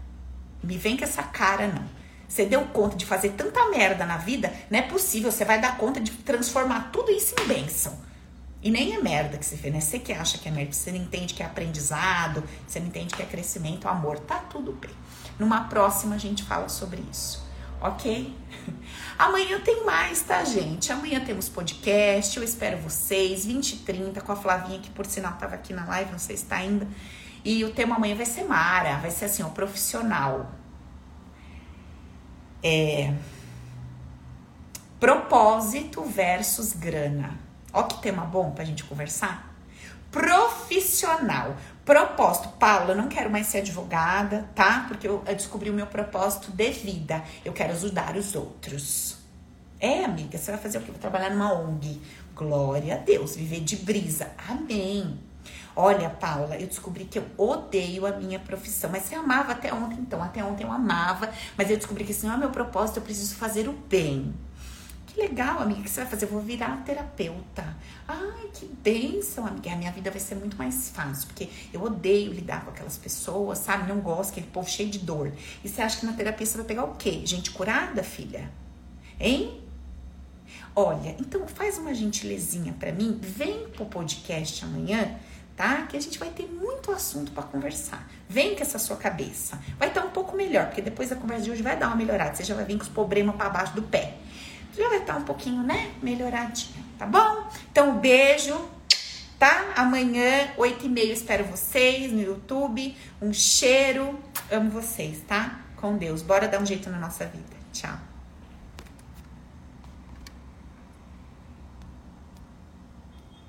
Me vem com essa cara não. Você deu conta de fazer tanta merda na vida, não é possível, você vai dar conta de transformar tudo isso em bênção. E nem é merda que você fez, né? Você que acha que é merda, você não entende que é aprendizado, você não entende que é crescimento, amor, tá tudo bem. Numa próxima a gente fala sobre isso, ok? Amanhã tem mais, tá, gente? Amanhã temos podcast, eu espero vocês, 20 e 30, com a Flavinha, que por sinal tava aqui na live, não sei se tá ainda. E o tema amanhã vai ser Mara, vai ser assim, o profissional. É. Propósito versus grana. Ó que tema bom pra gente conversar. Profissional. Propósito. Paula, eu não quero mais ser advogada, tá? Porque eu, descobri o meu propósito de vida. Eu quero ajudar os outros. É, amiga, você vai fazer o quê? Vou trabalhar numa ONG. Glória a Deus, viver de brisa. Amém. Olha, Paula, eu descobri que eu odeio a minha profissão. Mas você amava até ontem, então. Até ontem eu amava, mas eu descobri que esse não é meu propósito, eu preciso fazer o bem. Legal, amiga, o que você vai fazer? Eu vou virar terapeuta. Ai, que bênção, amiga. A minha vida vai ser muito mais fácil, porque eu odeio lidar com aquelas pessoas, sabe? Não gosto, aquele povo cheio de dor. E você acha que na terapia você vai pegar o quê? Gente curada, filha? Hein? Olha, então faz uma gentilezinha para mim, vem pro podcast amanhã, tá? Que a gente vai ter muito assunto para conversar. Vem com essa sua cabeça. Vai estar um pouco melhor, porque depois da conversa de hoje vai dar uma melhorada. Você já vai vir com os problemas para baixo do pé já vai estar um pouquinho, né, melhoradinha, tá bom? Então, beijo, tá? Amanhã, 8 e meia, espero vocês no YouTube. Um cheiro, amo vocês, tá? Com Deus. Bora dar um jeito na nossa vida. Tchau.